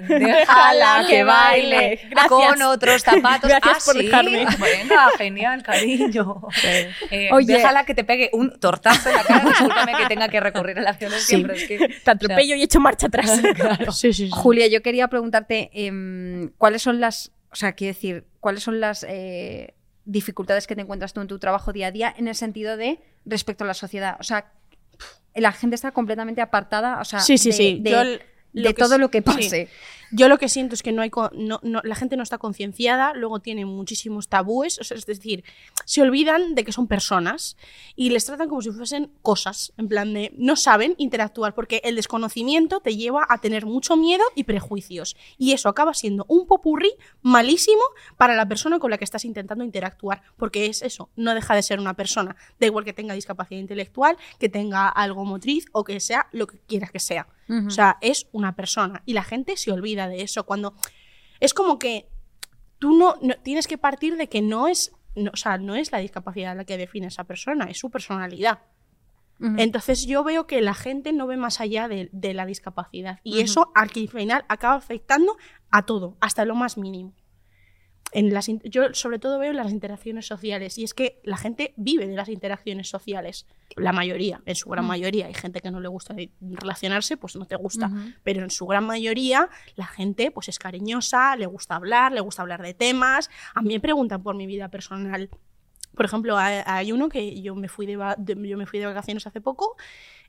Déjala que baile. Gracias. con otros zapatos. Gracias ah, por sí. dejarme. Venga, genial, cariño. Eh, Oye. Déjala que te pegue un tortazo en la cara. Discúlpame que tenga que recurrir a la violencia, pero es que. Te atropello y echo marcha atrás. Sí, sí, sí. Julia, yo quería preguntarte em, cuáles son las, o sea, quiero decir, cuáles son las eh, dificultades que te encuentras tú en tu trabajo día a día en el sentido de respecto a la sociedad. O sea, la gente está completamente apartada, o sea, Sí, sí, de, sí. todo lo que pase. Yo lo que siento es que no hay no, no- la gente no está concienciada, luego tiene muchísimos tabúes, o sea, es decir, se olvidan de que son personas y les tratan como si fuesen cosas, en plan de no saben interactuar porque el desconocimiento te lleva a tener mucho miedo y prejuicios y eso acaba siendo un popurrí malísimo para la persona con la que estás intentando interactuar, porque es eso, no deja de ser una persona, da igual que tenga discapacidad intelectual, que tenga algo motriz o que sea lo que quieras que sea. Ujú. O sea, es una persona y la gente se olvida de eso cuando es como que tú no, no- tienes que partir de que no es, no, o sea, no es la discapacidad la que define a esa persona, es su personalidad. Entonces yo veo que la gente no ve más allá de, de la discapacidad y eso al final acaba afectando a todo, hasta lo más mínimo. En las, in- yo sobre todo veo en las interacciones sociales y es que la gente vive de las interacciones sociales. La mayoría, en su gran mayoría, hay gente que no le gusta relacionarse, pues no te gusta. Pero en su gran mayoría la gente pues es cariñosa, le gusta hablar, le gusta hablar de temas. A mí me preguntan por mi vida personal. Por ejemplo, hay, uno que yo me fui de, de- yo me fui de vacaciones hace poco,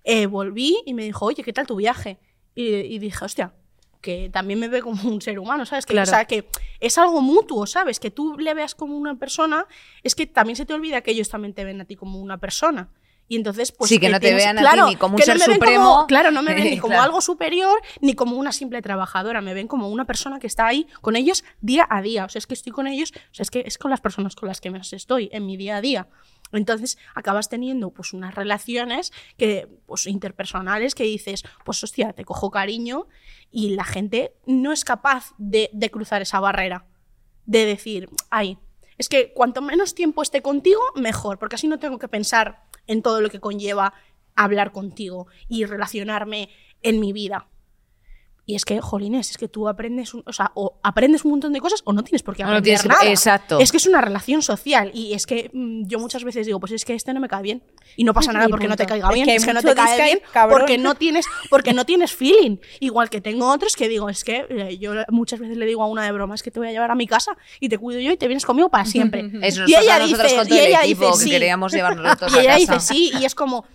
eh, volví y me dijo, oye, ¿qué tal tu viaje? Y, y dije, hostia, que también me ve como un ser humano, ¿sabes? Que, Claro. O sea, que es algo mutuo, ¿sabes? Que tú le veas como una persona, es que también se te olvida que ellos también te ven a ti como una persona. Y entonces, pues. Sí, que no te tienes- vean a ti ni como un no ser me ven supremo. como- claro, no me ven ni como Claro. algo superior ni como una simple trabajadora. Me ven como una persona que está ahí con ellos día a día. O sea, es que estoy con ellos, o sea, es que es con las personas con las que más estoy en mi día a día. Entonces acabas teniendo pues unas relaciones que, pues, interpersonales que dices, pues hostia, te cojo cariño y la gente no es capaz de, de cruzar esa barrera. De decir, ay, es que cuanto menos tiempo esté contigo, mejor, porque así no tengo que pensar en todo lo que conlleva hablar contigo y relacionarme en mi vida. Y es que, jolines, es que tú aprendes, un- o sea, o aprendes un montón de cosas o no tienes por qué O no aprender tienes que- nada. exacto. Es que es una relación social y es que mm, yo muchas veces digo, pues es que este no me cae bien y no pasa nada porque no te caiga Es bien, que hay es que no te cae bien cabrón. porque no tienes porque no tienes feeling. Igual que tengo otros que digo, es que eh, yo muchas veces le digo a una de broma, es que te voy a llevar a mi casa y te cuido yo y te vienes conmigo para siempre. Eso nos y ella dice, con todo y el ella dice, que sí. queríamos llevarnos todos Y a ella casa. dice sí, y es como,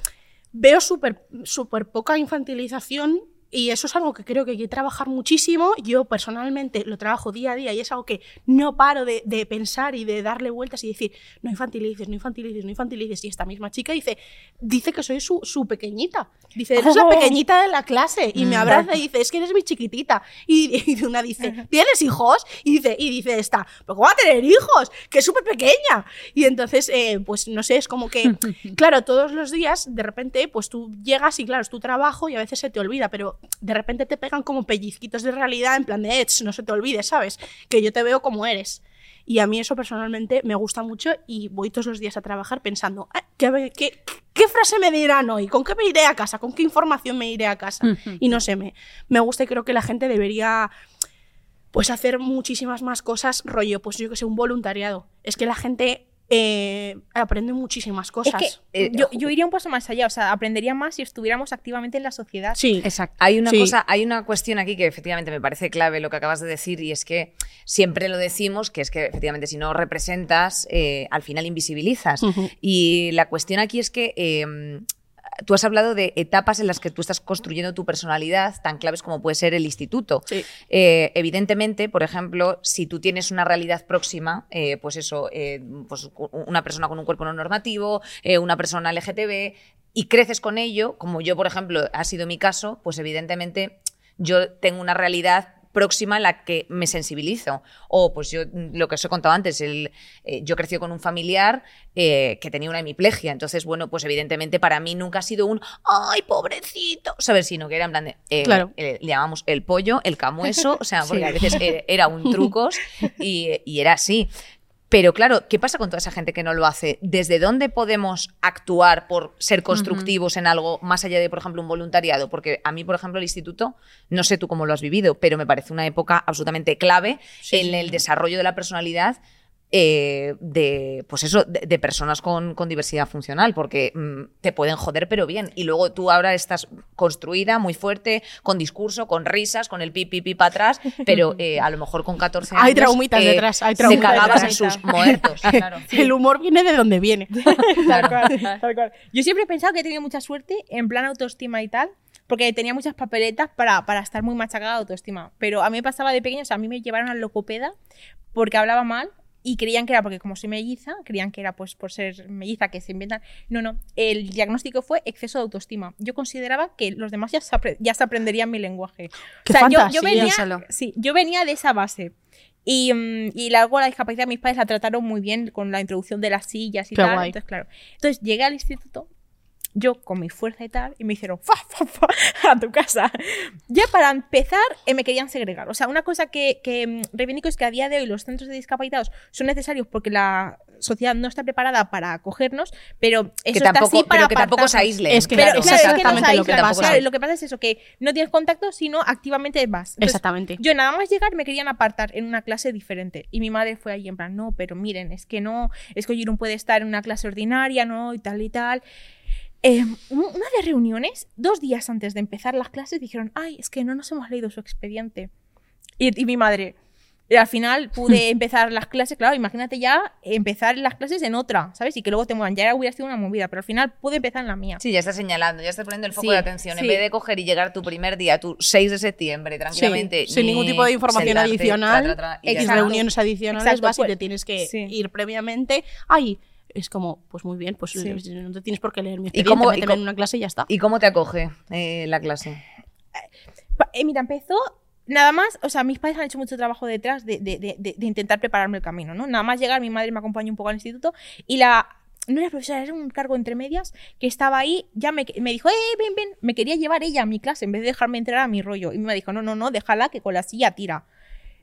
veo súper súper poca infantilización y eso es algo que creo que hay que trabajar muchísimo. Yo personalmente lo trabajo día a día y es algo que no paro de, de pensar y de darle vueltas y decir, no infantilices, no infantilices, no infantilices. Y esta misma chica dice, dice que soy su, su pequeñita. Dice, eres la pequeñita de la clase. Y me Mm. abraza y dice, es que eres mi chiquitita. Y, y una dice, ¿tienes hijos? Y dice, y dice esta, ¿pero cómo va a tener hijos? Que es súper pequeña. Y entonces, eh, pues no sé, es como que, claro, todos los días, de repente, pues tú llegas y claro, es tu trabajo y a veces se te olvida, pero de repente te pegan como pellizquitos de realidad en plan de, "Ech, no se te olvide, ¿sabes? Que yo te veo como eres. Y a mí eso personalmente me gusta mucho y voy todos los días a trabajar pensando, "Ah, ¿qué, qué, qué frase me dirán hoy? ¿Con qué me iré a casa? ¿Con qué información me iré a casa? y no sé, me, me gusta y creo que la gente debería pues hacer muchísimas más cosas, rollo, pues yo que sé, un voluntariado. Es que la gente eh, aprende muchísimas Es cosas. que Eh, yo, yo iría un paso más allá, o sea, aprendería más si estuviéramos activamente en la sociedad. Sí, Exacto. Hay una Sí. cosa, hay una cuestión aquí que efectivamente me parece clave lo que acabas de decir y es que siempre lo decimos, que es que efectivamente si no representas, eh, al final invisibilizas. Y la cuestión aquí es que eh, tú has hablado de etapas en las que tú estás construyendo tu personalidad, tan claves como puede ser el instituto. Sí. Eh, evidentemente, por ejemplo, si tú tienes una realidad próxima, eh, pues eso, eh, pues una persona con un cuerpo no normativo, una persona LGTB, y creces con ello, como yo, por ejemplo, ha sido mi caso, pues evidentemente yo tengo una realidad próxima la que me sensibilizo. O pues yo, lo que os he contado antes, el, eh, yo crecí con un familiar eh, que tenía una hemiplegia. Entonces, bueno, pues evidentemente para mí nunca ha sido un ¡ay, pobrecito! ¿Sabes? Sino que era en plan de. eh, Claro. le llamamos el pollo, el camueso, o sea, porque Sí. a veces era un trucos y, y era así. Pero claro, ¿qué pasa con toda esa gente que no lo hace? ¿Desde dónde podemos actuar por ser constructivos en algo más allá de, por ejemplo, un voluntariado? Porque a mí, por ejemplo, el instituto, no sé tú cómo lo has vivido, pero me parece una época absolutamente clave Sí, en sí. el desarrollo de la personalidad eh, de, pues eso, de, de personas con, con diversidad funcional, porque mm, te pueden joder, pero bien. Y luego tú ahora estás construida, muy fuerte, con discurso, con risas, con el pi, pi, pi para atrás, pero eh, a lo mejor con 14 años. Hay traumitas eh, detrás, hay Se traumitas cagabas en sus muertos. Claro. El humor viene de donde viene. Tal cual, tal cual. Yo siempre he pensado que he tenido mucha suerte en plan autoestima y tal, porque tenía muchas papeletas para, para estar muy machacada de autoestima. Pero a mí me pasaba de pequeña, o sea, a mí me llevaron al locopeda porque hablaba mal y creían que era porque como soy melliza, creían que era pues por ser melliza que se inventan. No, no, el diagnóstico fue exceso de autoestima. Yo consideraba que los demás ya se, ya se aprenderían mi lenguaje. ¡Qué o sea, yo, venía, sí, yo venía de esa base. Y, mm, y luego la discapacidad mis padres la trataron muy bien con la introducción de las sillas y Qué tal. guay. Entonces, claro. Entonces llegué al instituto, yo con mi fuerza y tal, y me hicieron fa, fa, fa, a tu casa. Ya para empezar, eh, me querían segregar. O sea, una cosa que, que mm, reivindico es que a día de hoy los centros de discapacitados son necesarios porque la sociedad no está preparada para acogernos, pero eso Que está tampoco, así para pero que tampoco se aíslen. Es que Pero Claro, claro, es es que no exactamente lo que aíslan. pasa. Claro, lo que pasa es eso, que no tienes contacto, sino activamente vas. Entonces, Exactamente. yo nada más llegar me querían apartar en una clase diferente. Y mi madre fue ahí en plan, no, pero miren, es que no, es que no puede estar en una clase ordinaria, no, y tal y tal. Eh, un- una de reuniones, dos días antes de empezar las clases, dijeron, ay, es que no nos hemos leído su expediente. Y, y mi madre, y al final pude empezar las clases, claro, imagínate ya empezar las clases en otra, ¿sabes? Y que luego te muevan, ya hubiera sido una movida, pero al final pude empezar en la mía. Sí, ya estás señalando, ya estás poniendo el foco Sí, de atención. En sí. vez de coger y llegar tu primer día, tu 6 de septiembre, tranquilamente. Sí, sin ningún tipo de información sentarte, adicional, tra, tra, tra, y X reuniones adicionales Exacto, vas y te tienes que ir previamente. Ay, es como, pues muy bien, pues Sí. no te tienes por qué leer mi ¿Y cómo- y en una clase y ya está. ¿Y cómo te acoge eh, la clase? Eh, mira, empezó nada más, o sea, mis padres han hecho mucho trabajo detrás de, de- de- de- de intentar prepararme el camino, ¿no? Nada más llegar, mi madre me acompañó un poco al instituto y la... No era profesora, era un cargo entre medias que estaba ahí, ya me, me dijo, eh, ven, ven, me quería llevar ella a mi clase en vez de dejarme entrar a mi rollo. Y me dijo, no, no, no, déjala que con la silla tira.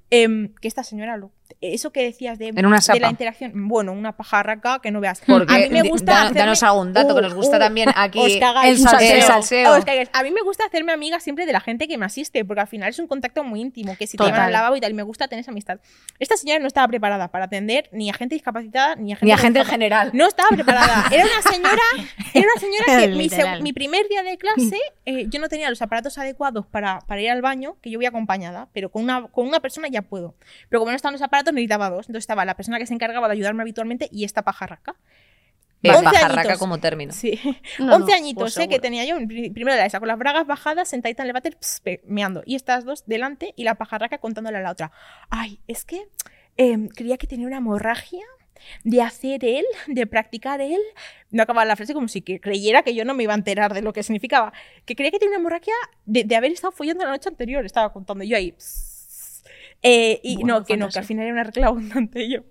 Em, que esta señora, lo, eso que decías de, En una de la interacción, bueno, una pajarraca que no veas. Porque a mí me gusta da- hacerme- danos algún dato que nos gusta Uh, uh, también aquí. os cagáis. el salseo. El salseo. Os cagáis. A mí me gusta hacerme amiga siempre de la gente que me asiste, porque al final es un contacto muy íntimo, que si te llevan al lavabo y tal, y me gusta tener esa amistad. Esta señora no estaba preparada para atender ni a gente discapacitada, ni a gente... Ni a gente en general. No estaba preparada. Era una señora, era una señora que mi, Literal. mi primer día de clase eh, yo no tenía los aparatos adecuados para, para ir al baño, que yo voy acompañada, pero con una, con una persona ya puedo. Pero como no estaban los aparatos, necesitaba dos. Entonces estaba la persona que se encargaba de ayudarme habitualmente y esta pajarraca. eh, 11 pajarraca añitos. como término. Sí. No, 11 no, añitos, pues ¿eh? Que tenía yo. Pri- Primero la esa con las bragas bajadas, sentadita en el váter, ps, pe- meando. Y estas dos delante y la pajarraca contándole a la otra. Ay, es que em, creía que tenía una hemorragia de hacer él, de practicar él. No acababa la frase como si que creyera que yo no me iba a enterar de lo que significaba. Que creía que tenía una hemorragia de, de haber estado follando la noche anterior. Estaba contando yo ahí. ps. Eh, y Bueno, no, que no, que al final era una regla abundante. Y yo.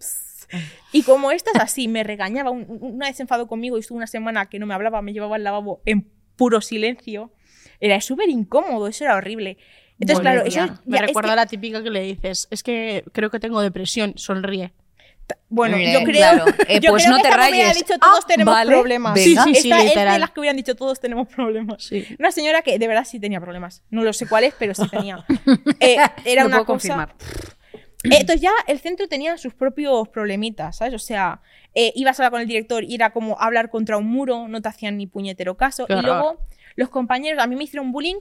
Y como estas así, me regañaba. Un- un- Una vez enfadó conmigo y estuvo una semana que no me hablaba, me llevaba al lavabo en puro silencio. Era súper incómodo, eso era horrible. Entonces, claro, eso Me ya, recuerda a la típica que le dices, es que creo que tengo depresión, sonríe. Bueno, yo creo, claro. Eh, yo pues creo no que te esta rayes. dicho todos Ah, tenemos vale, problemas. venga. Sí, sí, sí, Esta es de las que hubieran dicho todos tenemos problemas. Sí. Una señora que de verdad sí tenía problemas. No lo sé cuáles, pero sí tenía. Eh, era una puedo cosa. confirmar. Eh, Entonces ya el centro tenía sus propios problemitas, ¿sabes? O sea, eh, ibas a hablar con el director y era como hablar contra un muro, no te hacían ni puñetero caso. Y luego los compañeros, a mí me hicieron bullying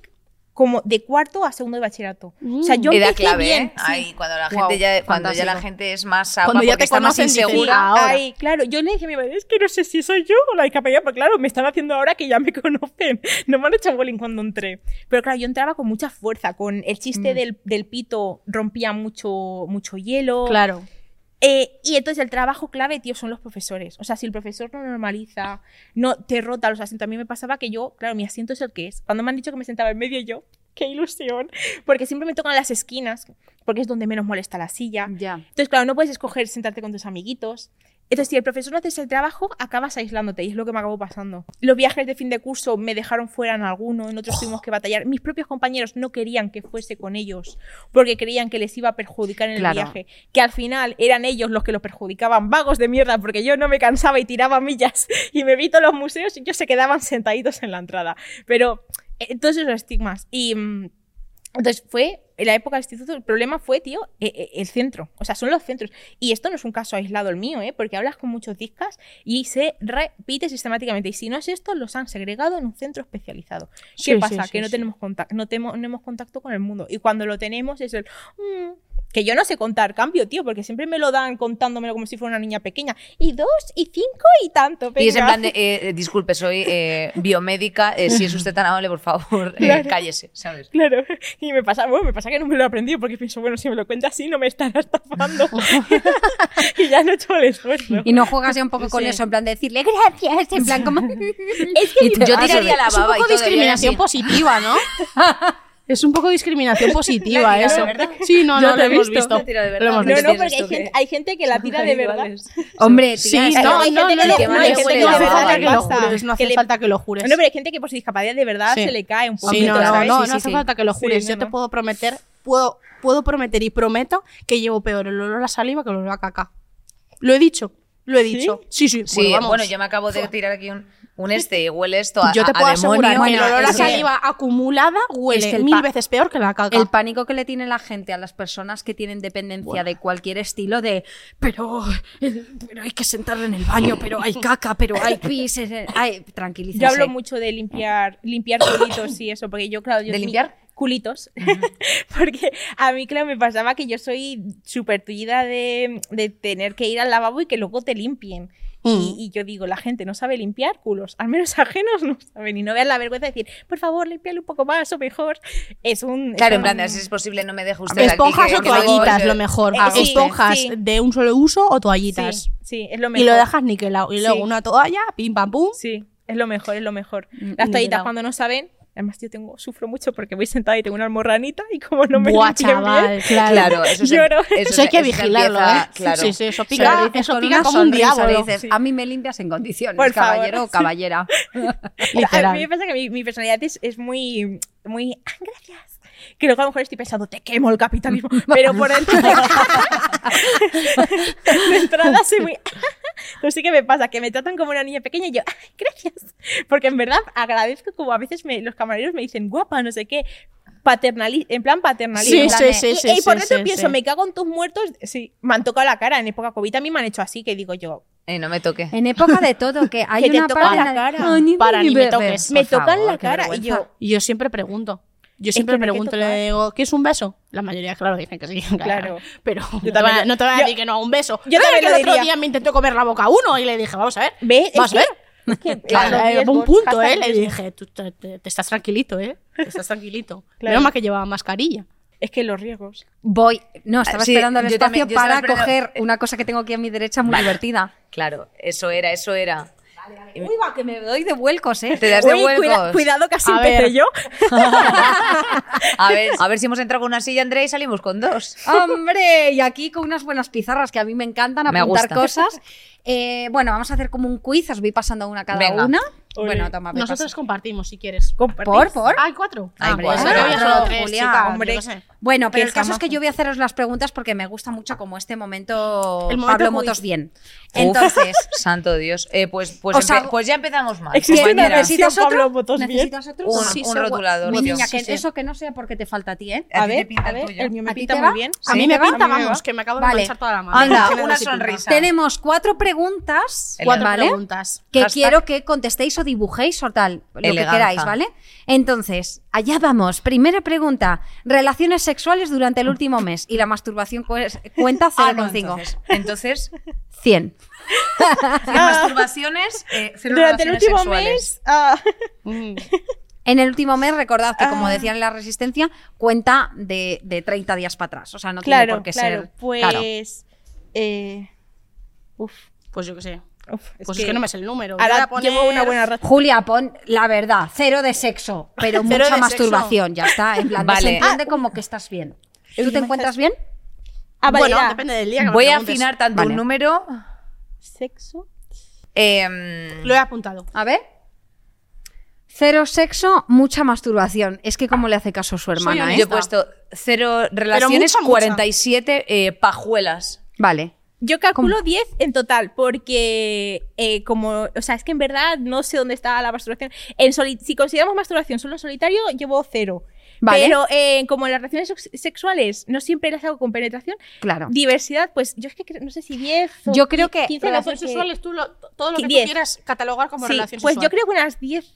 como de cuarto a segundo de bachillerato. O sea, yo Edad empecé clave, bien. ¿eh? sí. Ahí, cuando la gente ya, cuando ya la gente es más Cuando ya te está más insegura. ahora. Ay, claro, yo le dije a mi madre, es que no sé si soy yo o la discapacidad, porque claro, me están haciendo ahora que ya me conocen. No me han hecho bullying cuando entré. Pero claro, yo entraba con mucha fuerza, con el chiste Mm. del, del pito rompía mucho, mucho hielo. Claro. Eh, y entonces el trabajo clave, tío, son los profesores. O sea, si el profesor no normaliza, no te rota los asientos. A mí me pasaba que yo, claro, mi asiento es el que es. Cuando me han dicho que me sentaba en medio, yo, qué ilusión. Porque siempre me tocan las esquinas, porque es donde menos molesta la silla. Ya. Entonces, claro, no puedes escoger sentarte con tus amiguitos. Entonces, si el profesor no hace el trabajo, acabas aislándote y es lo que me acabó pasando. Los viajes de fin de curso me dejaron fuera en alguno, en otros tuvimos que batallar. Mis propios compañeros no querían que fuese con ellos porque creían que les iba a perjudicar en el Claro. viaje. Que al final eran ellos los que los perjudicaban, vagos de mierda, porque yo no me cansaba y tiraba millas y me vi todos los museos y ellos se quedaban sentaditos en la entrada. Pero eh, todos esos estigmas. Y. entonces fue, en la época del instituto, el problema fue, tío, eh, eh, el centro. O sea, son los centros. Y esto no es un caso aislado el mío, ¿eh? Porque hablas con muchos discas y se repite sistemáticamente. Y si no es esto, los han segregado en un centro especializado. ¿Qué Sí, pasa? sí, que no tenemos contacto, no, temo- no hemos contacto con el mundo. Y cuando lo tenemos es el... "Mm", que yo no sé contar cambio, tío, porque siempre me lo dan contándomelo como si fuera una niña pequeña. Y dos, y cinco, y tanto. Y es en venga. plan de, eh, eh, disculpe, soy eh, biomédica, eh, si es usted tan amable, por favor, eh, Claro. cállese, ¿sabes? Claro, y me pasa, bueno, me pasa que no me lo he aprendido porque pienso, bueno, si me lo cuenta así no me estará estafando. y ya no he hecho el esfuerzo. Y no juegas ya un poco con Sí. eso, en plan de decirle gracias, en plan como... Es que Y Yo tiraría la Es un baba y poco todo, discriminación positiva, ¿no? Es un poco discriminación positiva La tirado, eso. ¿verdad? Sí, no, Yo no, lo he hemos visto. visto. La he tirado de Lo verdad. hemos no, visto. no, ¿Tienes porque hay gente, qué? hay gente que la tira de verdad. Hombre, Sí, no, hay no, gente no, que no, no, hay gente que le hace falta que lo jures, no hace le- falta que lo jures. No, pero hay gente que por su discapacidad de verdad Sí. se le cae un Sí, poquito, no, no, ¿sabes? no, Sí, no sí, hace sí. falta que lo Sí, jures. no, Yo te no. puedo prometer, puedo, puedo prometer y prometo que llevo peor el olor a saliva que el olor a caca. Lo he dicho, lo he dicho. Sí, sí, Sí, bueno, yo me acabo de tirar aquí un, un este y huele esto a, Yo te a- a puedo asegurar demonio. que el olor a saliva acumulada huele es que el mil veces peor que la caca. El pánico que le tiene la gente a las personas que tienen dependencia de cualquier estilo de pero, eh, pero hay que sentarle en el baño, pero hay caca, pero hay pis, eh, hay tranquilízate. Yo hablo mucho de limpiar, limpiar culitos y eso, porque yo, claro, yo ¿De limpiar? culitos, porque a mí, claro, me pasaba que yo soy súper tullida de, de tener que ir al lavabo y que luego te limpien. Mm. Y, y yo digo, la gente no sabe limpiar culos, al menos ajenos no saben, y no vean la vergüenza de decir, por favor, limpiale un poco más o mejor. Es un... Claro, es en plan, un- si es posible, no me deje usted aquí, Esponjas que- o que toallitas, lo mejor. Eh, sí, Esponjas sí. de un solo uso o toallitas. Sí, sí, es lo mejor. Y lo dejas niquelado. Y luego Sí. una toalla, pim pam pum. Sí, es lo mejor, es lo mejor. Mm, Las toallitas cuando no saben, además yo tengo, sufro mucho porque voy sentada y tengo una almorranita y como no me Buah, limpien bien, chaval, claro. Claro, eso Lloro. eso Eso hay que vigilarlo, empieza- ¿eh? Claro. Sí, sí, eso pica, eso pica como un diablo. dices, Sí. a mí me limpias en condiciones, Por favor, caballero o caballera. A mí me pasa que mi, mi personalidad es, es muy, muy, "Ah, gracias. Que luego a lo mejor estoy pensando, te quemo el capitalismo. Pero por dentro. de entrada soy muy. Pero sí que me pasa, que me tratan como una niña pequeña y yo, "Ay, gracias. Porque en verdad agradezco como a veces me- los camareros me dicen, guapa, no sé qué. Paternali en plan paternalismo. Sí, sí, sí, y, sí, y por sí, sí, pienso, sí. me cago en tus muertos. Sí, me han tocado la cara. En época COVID a mí me han hecho así, que digo yo, Eh, no me toque. En época de todo, que hay Que te una tocan parte la cara. Ay, ni- Para, ni me toques. Me tocan favor, la cara. Y yo, Y yo siempre pregunto. Yo siempre que pregunto, le digo, ¿qué es un beso? La mayoría, claro, dicen que sí. Claro. Pero no te, también voy a, lo- no te voy a yo- decir que no a un beso. yo ¿Sabes también que el otro diría. día me intentó comer la boca a uno y le dije, vamos a ver. ¿Ve? Vas a ver. es que, Claro, eh, un punto, ¿eh? Le dije, tú te, te- te estás tranquilito, ¿eh? Te estás tranquilito. Claro. Menos mal que llevaba mascarilla. Es que los riesgos. Voy. No, estaba Sí, esperando el espacio también- estaba para esperando- coger una cosa que tengo aquí a mi derecha muy divertida. Claro, eso era, eso era. Uy, va, que me doy de vuelcos, ¿eh? Te das de Uy, vuelcos. cuida- cuidado, casi A empecé ver. yo. A ver, a ver si hemos entrado con una silla, Andrea, y salimos con dos. ¡Hombre! Y aquí con unas buenas pizarras que a mí me encantan Me apuntar gusta. cosas. Eh, bueno, vamos a hacer como un quiz, os voy pasando una cada Venga. una. Bueno, toma, Nosotros compartimos, si quieres. ¿Por? ¿Por? ¿Hay cuatro? Hay Ah, cuatro. pues Cuatro, solo tres, Julia. Hombre. sé. Bueno, pero el caso es que yo voy a haceros las preguntas porque me gusta mucho como este momento, El momento Pablo. Motos bien. Uf, Entonces, santo Dios. Eh, pues, pues, pues ya empezamos mal. Existe una versión ¿necesitas otro? Pablo Motos bien. ¿Necesitas otro? Un- Sí, un rotulador, Mi niña, Sí, que sí. eso que no sea porque te falta a ti, ¿eh? A A ver, pinta a el ver, el mío me ¿A ti pinta muy bien. A mí Sí. me A mí pinta, vamos, que me acabo de manchar toda la mano. Anda, una sonrisa. Tenemos cuatro preguntas, Cuatro preguntas. Que quiero que contestéis o dibujéis o tal, lo que queráis, ¿vale? Entonces, allá vamos. Primera pregunta. Relaciones sexuales durante el último mes y la masturbación cu- cuenta Ah, no, 0,5. entonces. Entonces, 100. sin masturbaciones, eh, cero Durante el relaciones último sexuales. mes. ah, Mm. En el último mes, recordad que, como Ah. decían en la Resistencia, cuenta de, de 30 días para atrás. O sea, no tiene por qué claro. ser. Pues. Claro. eh, uf, Pues yo qué sé. Uf, Pues es que no me sé el número. Voy Ahora a poner- llevo una buena racha. Julia, pon la verdad, cero de sexo, pero Cero mucha de masturbación, ya está. En plan, Vale. se entiende como que estás bien. ¿Tú te encuentras bien? Ah, vale, bueno, era depende del día que me Voy a afinar tanto Vale. un número. Sexo. em, Lo he apuntado. A ver. Cero sexo, mucha masturbación. Es que como le hace caso su hermana, ¿eh? yo he puesto cero relaciones, mucha, mucha. 47 eh, pajuelas. Vale. Yo calculo 10 en total, porque eh, como, o sea, es que en verdad no sé dónde está la masturbación. En soli- si consideramos masturbación solo en solitario, llevo cero. Vale. Pero eh, como las relaciones sex- sexuales no siempre las hago con penetración, Claro. diversidad, pues yo es que no sé si 10 o Yo creo que 15 Relaciones sexuales, tú lo- todo lo que tú quieras catalogar como Sí, relación pues sexual. yo creo que unas 10.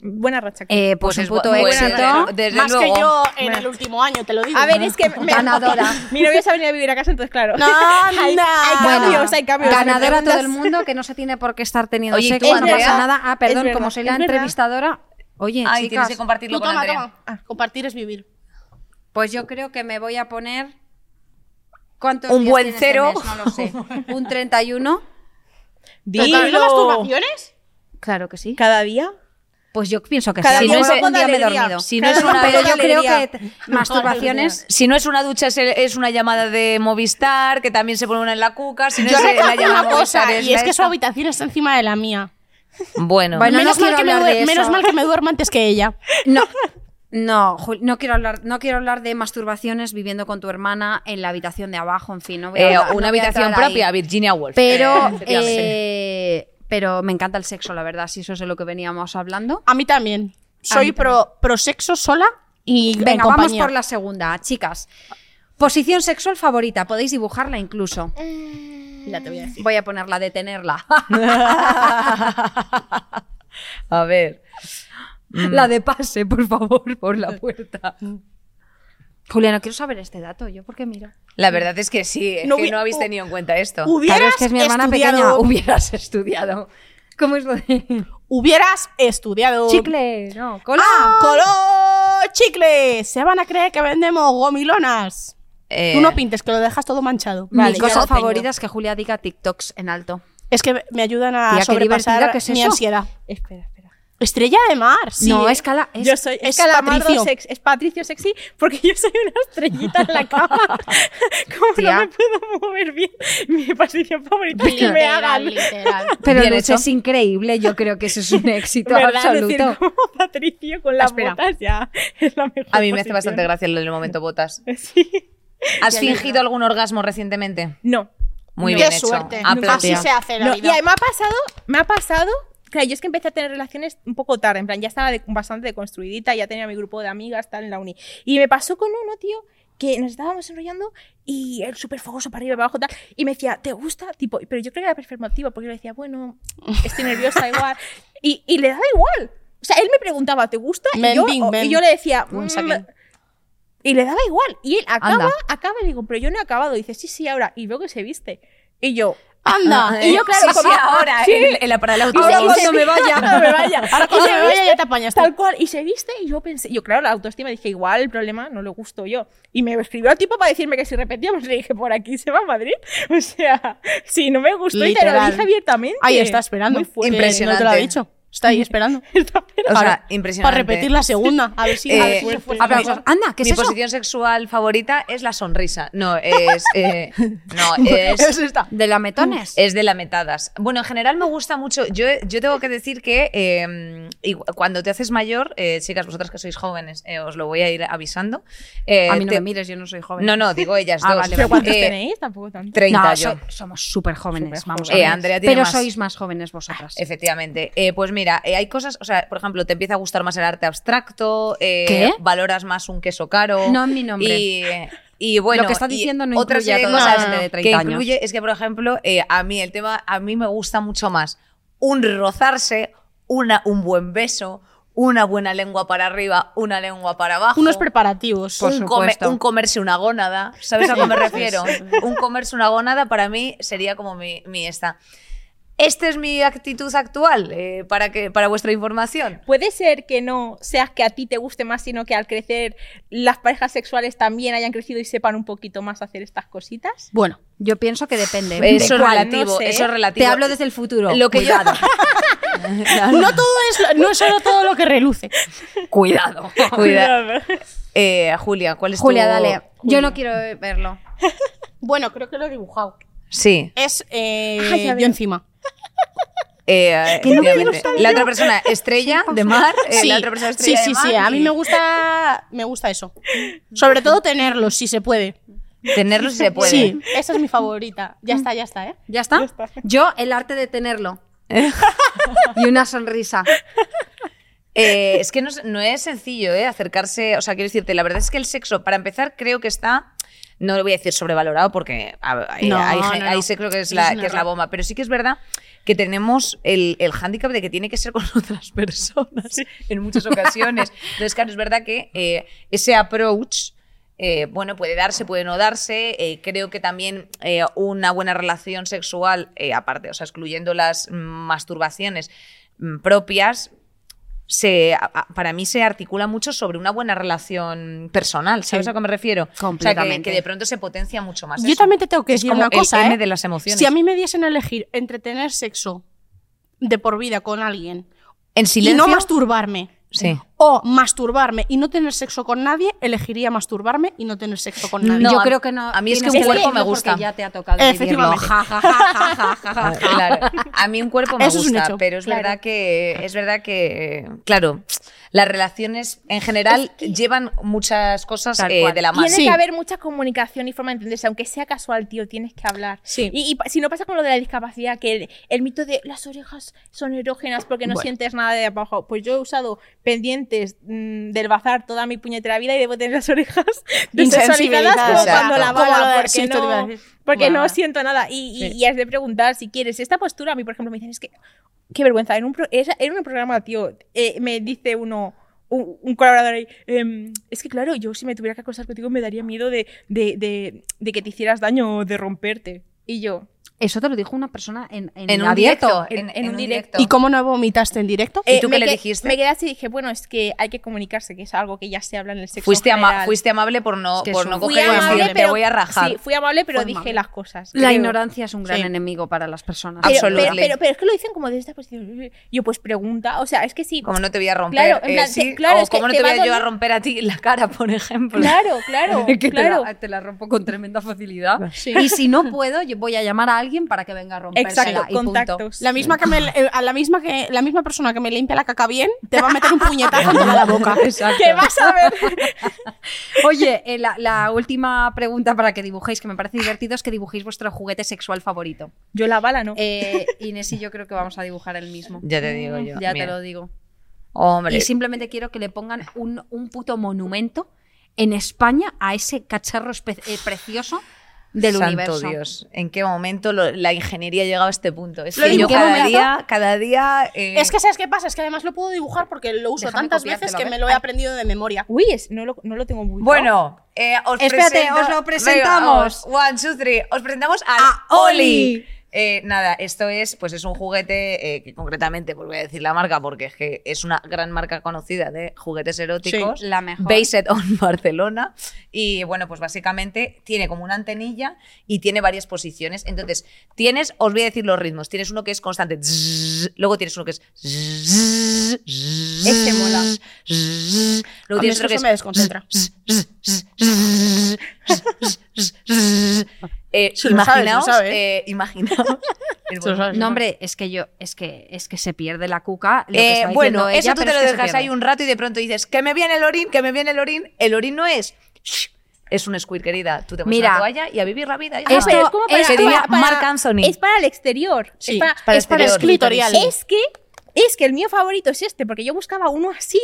Buena racha. Eh, pues, Pues un es puto éxito. buena, desde Más luego. que yo en Bueno. el último año, te lo digo. a ver, es que me- Ganadora. mi novio se ha venido a vivir a casa, entonces claro. No, hay, no. hay Bueno, cambios, hay cambios. Ganadora todo el mundo que no se tiene por qué estar teniendo Oye, ¿y sexo, no pasa nada. Ah, perdón, verdad, como soy la entrevistadora. Oye, Ay, tienes chicas, que compartirlo Tú con toma, Andrea. toma. Ah, Compartir es vivir. pues yo creo que me voy a poner. ¿Cuántos Un días buen este cero. mes? No lo sé. Un 31. ¿Pero también Dilo. masturbaciones? Claro que sí. Cada día. Pues yo pienso que Cada sí. día no alegría. dormido. Si no es una, Pero yo creo que masturbaciones. si no es una ducha, es, es una llamada de Movistar, que también se pone una en la cuca. Si no Yo es la llamada cosa, y es que su habitación está encima de la mía. Bueno, Bueno, no menos, mal que me de menos eso. mal que me duermo antes que ella. No. No, no quiero hablar, no quiero hablar de masturbaciones viviendo con tu hermana en la habitación de abajo, en fin, no voy a eh, no una voy a habitación ahí. propia, Virginia Woolf. Pero, Eh, eh, pero me encanta el sexo, la verdad, si eso es de lo que veníamos hablando. A mí también. Soy mí pro, pro sexo sola y en Venga, vamos por la segunda, chicas. Posición sexual favorita, podéis dibujarla incluso. Ya te voy a decir. Voy a ponerla, detenerla. A ver. la de pase, por favor, por la puerta. Julia, no quiero saber este dato, ¿yo por qué miro? La verdad es que sí, es No que no habéis tenido en cuenta esto. Hubieras Claro, es que es mi hermana estudiado- pequeña. Hubieras estudiado. ¿Cómo es lo de...? Hubieras estudiado. Chicle, no, cola. ¡Ah! ¡Color! ¡Chicle! Se van a creer que vendemos gomilonas. Eh, Tú no pintes, que lo dejas todo manchado. Mi Vale, cosa tengo. favorita es que Julia diga TikToks en alto. Es que me ayudan a Tía, sobrepasar divertida, ¿qué es mi eso? ansiedad. Espera, espera. Estrella de mar, sí. no, es cala... es- yo soy es es Patricio. sex- es Patricio sexy porque yo soy una estrellita en la cama. Como Tía. no me puedo mover bien, mi posición favorita es que me hagan. literal. Pero Bien hecho. es increíble, yo creo que eso es un éxito ¿Verdad? absoluto. Decir como Patricio con las Espera. botas ya es la mejor. a mí me hace bastante gracia lo del momento botas. Sí. ¿Has Ya, fingido algún orgasmo recientemente? No. Muy Qué bien hecho. suerte. Aplauso. Así se hace la No, vida. y me ha pasado, me ha pasado. Claro, yo es que empecé a tener relaciones un poco tarde, en plan, ya estaba de- bastante deconstruidita, ya tenía mi grupo de amigas, tal, en la uni. Y me pasó con uno, tío, que nos estábamos enrollando y él súper fogoso para arriba y para abajo, tal. Y me decía, ¿te gusta? Tipo, pero yo creo que era performativo, porque yo le decía, bueno, estoy nerviosa igual. Y, y le daba igual. O sea, él me preguntaba, ¿te gusta? Y yo, o- y yo le decía, "Mm", saquín. y le daba igual. Y él acaba, Anda. acaba y le digo, pero yo no he acabado. Y dice, sí, sí, ahora. Y veo que se viste. Y yo, Anda. y yo, claro, sí, sí, ahora, Sí. en, en la parada del autobús. se- cuando me vaya. cuando me vaya. Ahora cuando me vaya ya te apañas. Tal cual. Y se viste y yo pensé, yo claro, la autoestima dije, igual el problema no le gusto yo. Y me escribió el tipo para decirme que si repetíamos, le dije, por aquí se va a Madrid. O sea, si no me gustó y te lo Literal. dije abiertamente. Ahí está esperando. Muy fuerte. Que No te lo ha Impresionante. dicho. Está ahí esperando. Está O sea, Para- impresionante. Para repetir la segunda. A ver si. Eh, a ver si le fue aplausos. Anda, ¿qué es Mi eso? posición sexual favorita es la sonrisa. No, es. eh, no, es. Es esta. ¿De lametones? Es de lametadas. Bueno, en general me gusta mucho. Yo, yo tengo que decir que eh, cuando te haces mayor, eh, chicas, vosotras que sois jóvenes, eh, os lo voy a ir avisando. eh, a mí no te- me mires, yo no soy joven. No, no, digo ellas Ah, dos. vale, ¿Pero cuántos Eh, tenéis? Tampoco tanto. 30 No, yo. so- somos súper jóvenes, Súper vamos a jóvenes. ver. Eh, Andrea tiene Pero más. sois más jóvenes vosotras. Efectivamente. Eh, pues mira, eh, hay cosas, o sea, por ejemplo, te empieza a gustar más el arte abstracto, eh, ¿Qué? valoras más un queso caro. No en mi nombre. Y, y bueno, Lo que está diciendo no otra incluye a serie de toda la cosas gente de que 30 años. incluye es que, por ejemplo, eh, a mí el tema, a mí me gusta mucho más un rozarse, una, un buen beso, una buena lengua para arriba, una lengua para abajo. Unos preparativos. Por un, come- un comerse una gónada. ¿Sabes a qué me refiero? un comerse una gónada para mí sería como mi, mi esta. Esta es mi actitud actual eh, para, que, para vuestra información. Puede ser que no seas que a ti te guste más, sino que al crecer las parejas sexuales también hayan crecido y sepan un poquito más hacer estas cositas. Bueno, Yo pienso que depende. Eso es relativo. No sé. Eso es relativo. Te hablo desde el futuro. Lo que yo- Cuidado. no todo es, no es solo todo lo que reluce. Cuidado. Cuida. Eh, Julia, ¿cuál es Julia, tu...? dale. Yo no quiero verlo. Bueno, creo que lo he dibujado. Sí. Es eh, Ah, yo encima. Eh, Que no la otra persona, estrella de mar. eh, Sí, la otra persona, sí, estrella sí, de mar. sí. A mí y me gusta, me gusta eso. Sobre todo tenerlos, si se puede. Tenerlo si se puede. Sí, esa es mi favorita. Ya está, ya está, ¿eh? ¿Ya está? Yo, el arte de tenerlo. y una sonrisa. Eh, es que no, es- no es sencillo, ¿eh? Acercarse. O sea, quiero decirte, la verdad es que el sexo, para empezar, creo que está. No lo voy a decir sobrevalorado porque hay, No, hay, no, no. hay sexo que es, la, es que es la bomba. Pero sí que es verdad que tenemos el, el hándicap de que tiene que ser con otras personas en muchas ocasiones. Entonces, claro, es verdad que eh, ese approach. eh, bueno, puede darse, puede no darse. eh, creo que también eh, una buena relación sexual, aparte, o sea, excluyendo las masturbaciones mm, propias, se, para mí se articula mucho sobre una buena relación personal. ¿Sabes Sí. a qué me refiero? O sea, que, Completamente. que de pronto se potencia mucho más. Yo eso. también te tengo que Es decir como una el cosa, M ¿eh? de las emociones. Si a mí me diesen a elegir entre tener sexo de por vida con alguien en y silencio. no masturbarme Sí. O masturbarme y no tener sexo con nadie, elegiría masturbarme y no tener sexo con nadie. No, Yo creo que no. a mí es que un cuerpo me gusta. ya te ha tocado vivirlo. Efectivamente. Ja, ja, ja. Claro. A mí un cuerpo me Eso gusta, pero es claro. verdad que es verdad que claro, las relaciones en general llevan muchas cosas eh, de la mano. Tiene Sí. que haber mucha comunicación y forma de entenderse, aunque sea casual, tío, tienes que hablar. Sí. Y, si no pasa con lo de la discapacidad, que el, el mito de las orejas son erógenas porque no Bueno. sientes nada de abajo. Pues yo he usado mm, del bazar toda mi puñetera vida y debo tener las orejas desensorizadas como cuando la bala, porque, no, porque no siento nada. Y, y- Sí. y has de preguntar si quieres. Esta postura, a mí, por ejemplo, me dicen, es que, qué vergüenza, en un, pro- en un programa, tío, eh, me dice uno... Un, un colaborador ahí, em, es que claro, yo si me tuviera que acostar contigo me daría miedo de, de, de, de que te hicieras daño o de romperte. Y yo, Eso te lo dijo una persona en, en, En un abierto. directo, en- en, en en un directo. ¿Y cómo no vomitaste en directo? ¿Y tú me qué le que- dijiste? Me quedé así y dije, bueno, es que hay que comunicarse, que es algo que ya se habla en el sexo Fuiste, ama- fuiste amable por no, Es que por no coger amable, te voy a rajar. Sí, fui amable, pero dije amable. las cosas. La creo. ignorancia es un gran Sí. enemigo para las personas. Pero, Absolutely. pero, pero, pero es que lo dicen como desde esta posición. Yo, pues pregunta. O sea, es que sí. Como no te voy a romper, Claro, eh, plan, sí, claro, o es como no te voy a yo a romper a ti la cara, por ejemplo. Claro, claro, que te claro. la, te la rompo con tremenda facilidad. Y si no puedo, yo voy a llamar a alguien para que venga a rompérsela Exacto, y punto. contactos. La misma que me, eh, a la misma que la misma persona que me limpia la caca bien te va a meter un puñetazo en toda la boca. ¿Qué vas a ver? Oye, eh, la, la última pregunta para que dibujéis, que me parece divertido, es que dibujéis vuestro juguete sexual favorito. Yo la bala, ¿no? Eh, Inés y yo creo que vamos a dibujar el mismo. Ya te digo yo. Ya mira. te lo digo. Hombre, Y simplemente quiero que le pongan un, un puto monumento en España a ese cacharro eh, precioso del Santo universo. Dios, ¿en qué momento lo- la ingeniería ha llegado a este punto? Es Lo que yo cada ¿En qué día, cada día... eh, Es que, ¿sabes qué pasa? Es que además lo puedo dibujar porque lo uso Déjame tantas veces que me lo he aprendido de memoria. Uy, es- no, lo, no lo tengo muy Bueno, eh, os Espérate, presento- os lo Venga, presentamos. vamos. one, two, three. Os presentamos al A Oli. Oli. Eh, nada, esto es, pues es un juguete eh, que concretamente, pues voy a decir la marca porque es que es una gran marca conocida de juguetes eróticos. Sí, la mejor. Based on Barcelona. Y bueno, pues básicamente tiene como una antenilla y tiene varias posiciones. Entonces, tienes, os voy a decir los ritmos. Tienes uno que es constante. luego tienes uno que es. Este mola. Luego A tienes otro que es. me desconcentra. Eh, Se lo sabe, se lo imaginaos, sabe, eh, imaginaos. el sabe. No, hombre, es que yo, es que, es que se pierde la cuca. Lo que Eh, está bueno, ella, eso tú te es lo dejas ahí un rato y de pronto dices, que me viene el orín, que me viene el orín. El orín no es. Es un squirt, querida. Tú te pones Mira. una toalla y a vivir la vida. Esto- es como para, Anthony. Es para el exterior. Sí, es para, es para exterior. el clitorial. Es que, es que el mío favorito es este, porque yo buscaba uno así.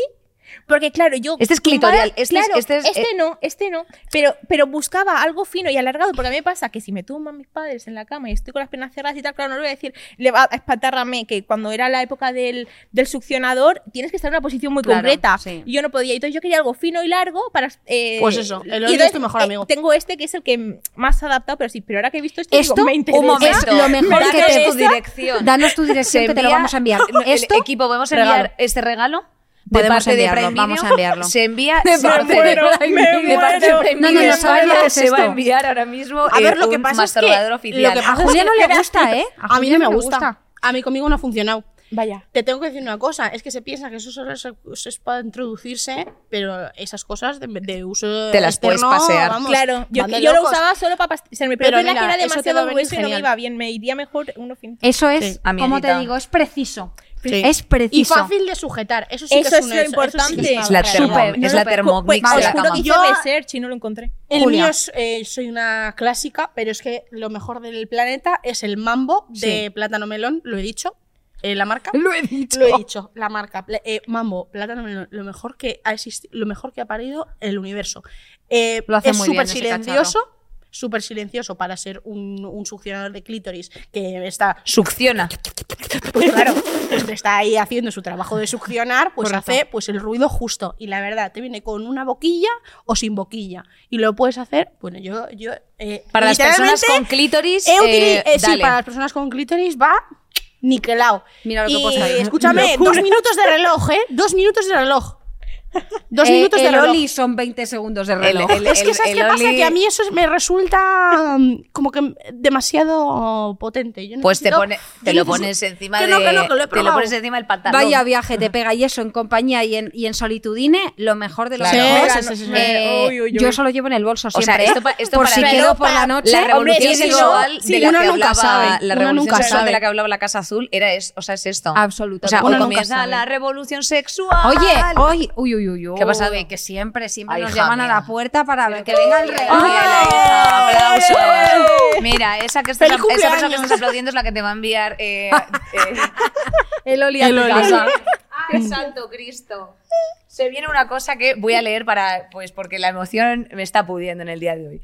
Porque claro, yo... Este es clitorial, este es- claro, este es, eh, no, este no. Pero, pero buscaba algo fino y alargado, porque a mí me pasa que si me tumban mis padres en la cama y estoy con las piernas cerradas y tal, claro, no le voy a decir, le va a espantar a mí que cuando era la época del, del succionador tienes que estar en una posición muy Claro, concreta. sí. Y yo no podía. Entonces yo quería algo fino y largo para... eh, Pues eso, el y oído es tu mejor eh, amigo. tengo este que es el que más adaptado, pero sí, pero ahora que he visto este, Esto, digo, me interesa. un momento. Es lo mejor Danos que te tu dirección. Danos tu dirección que te lo vamos a enviar. el Esto equipo, ¿podemos enviar regalo. este regalo? De Podemos parte de enviarlo, Prime vamos a enviarlo. Se envía De parte hace- de Prime de Video. de No, no, no sabes lo que es se va a enviar ahora mismo A eh, ver, lo que pasa es que lo que A Julia no le gusta, ¿eh? A mí Julia no me gusta. A mí conmigo no ha funcionado. Vaya. Te tengo que decir una cosa, es que se piensa que eso solo es, eso es para introducirse, pero esas cosas de, de uso Te las puedes externo, pasear. vamos, Claro, yo, de yo lo usaba solo para pasarme, Pero pero, mira, que era demasiado a grueso y no me iba bien. Me iría mejor uno fino. Eso es, Sí, a como te digo, es preciso. Sí. Es preciso. Y fácil de sujetar, eso sí Eso que es, es una- lo sí importante. Es la es la Thermomix pues, cama. que hice Yo- research y no lo encontré. El Julia. mío es, eh, soy una clásica, pero es que lo mejor del planeta es el mambo de plátano melón, lo he dicho, eh, la marca. Lo he dicho. Lo he dicho, la marca. eh, mambo, plátano melón, lo mejor que ha existido, lo mejor que ha parido el universo. Eh, Lo hace es muy bien súper silencioso, súper silencioso para ser un, un succionador de clítoris que está, Succiona. pues claro, pues está ahí haciendo su trabajo de succionar, pues Correcto. hace pues el ruido justo. Y la verdad, te viene con una boquilla o sin boquilla. Y lo puedes hacer, bueno, yo, yo eh, Para las personas con clítoris, eh, eh, sí, para las personas con clítoris va niquelado. Mira lo que y. Escúchame, dos minutos de reloj, ¿eh? Dos minutos de reloj. Dos Eh, minutos de el reloj. Oli son 20 segundos de reloj. el- es que, ¿sabes el qué pasa? Oli- Que a mí eso me resulta mm, como que demasiado potente. Yo Pues te, pone, te lo pones encima que de. no, que no, que lo he te lo pones encima del pantalón. Vaya viaje te pega y eso en compañía y en, y en solitudine, lo mejor de lo Claro. mejor. Sí, sí, sí, sí. Uy, uy, uy. Yo solo llevo en el bolso sea, siempre. esto ¿eh? pa- esto por para- si quedo por la noche. La revolución Hombre, sexual de la uno que nunca hablaba sabe, la revolución sexual de la que hablaba la Casa Azul era es, o sea, es esto. Absolutamente. O sea, comienza la revolución sexual. Oye, hoy, uy, uy, uy, uy. ¿Qué ha pasado? Que siempre, siempre Ay, nos llaman a la puerta para ver que venga el. ¡Aplausos! Mira, esa, que ¡Feliz esa persona que estás aplaudiendo es la que te va a enviar eh, eh, El Oli a El tu Oli. casa. ¡Ay, santo Cristo! Se viene una cosa que voy a leer para, pues porque la emoción me está pudiendo en el día de hoy.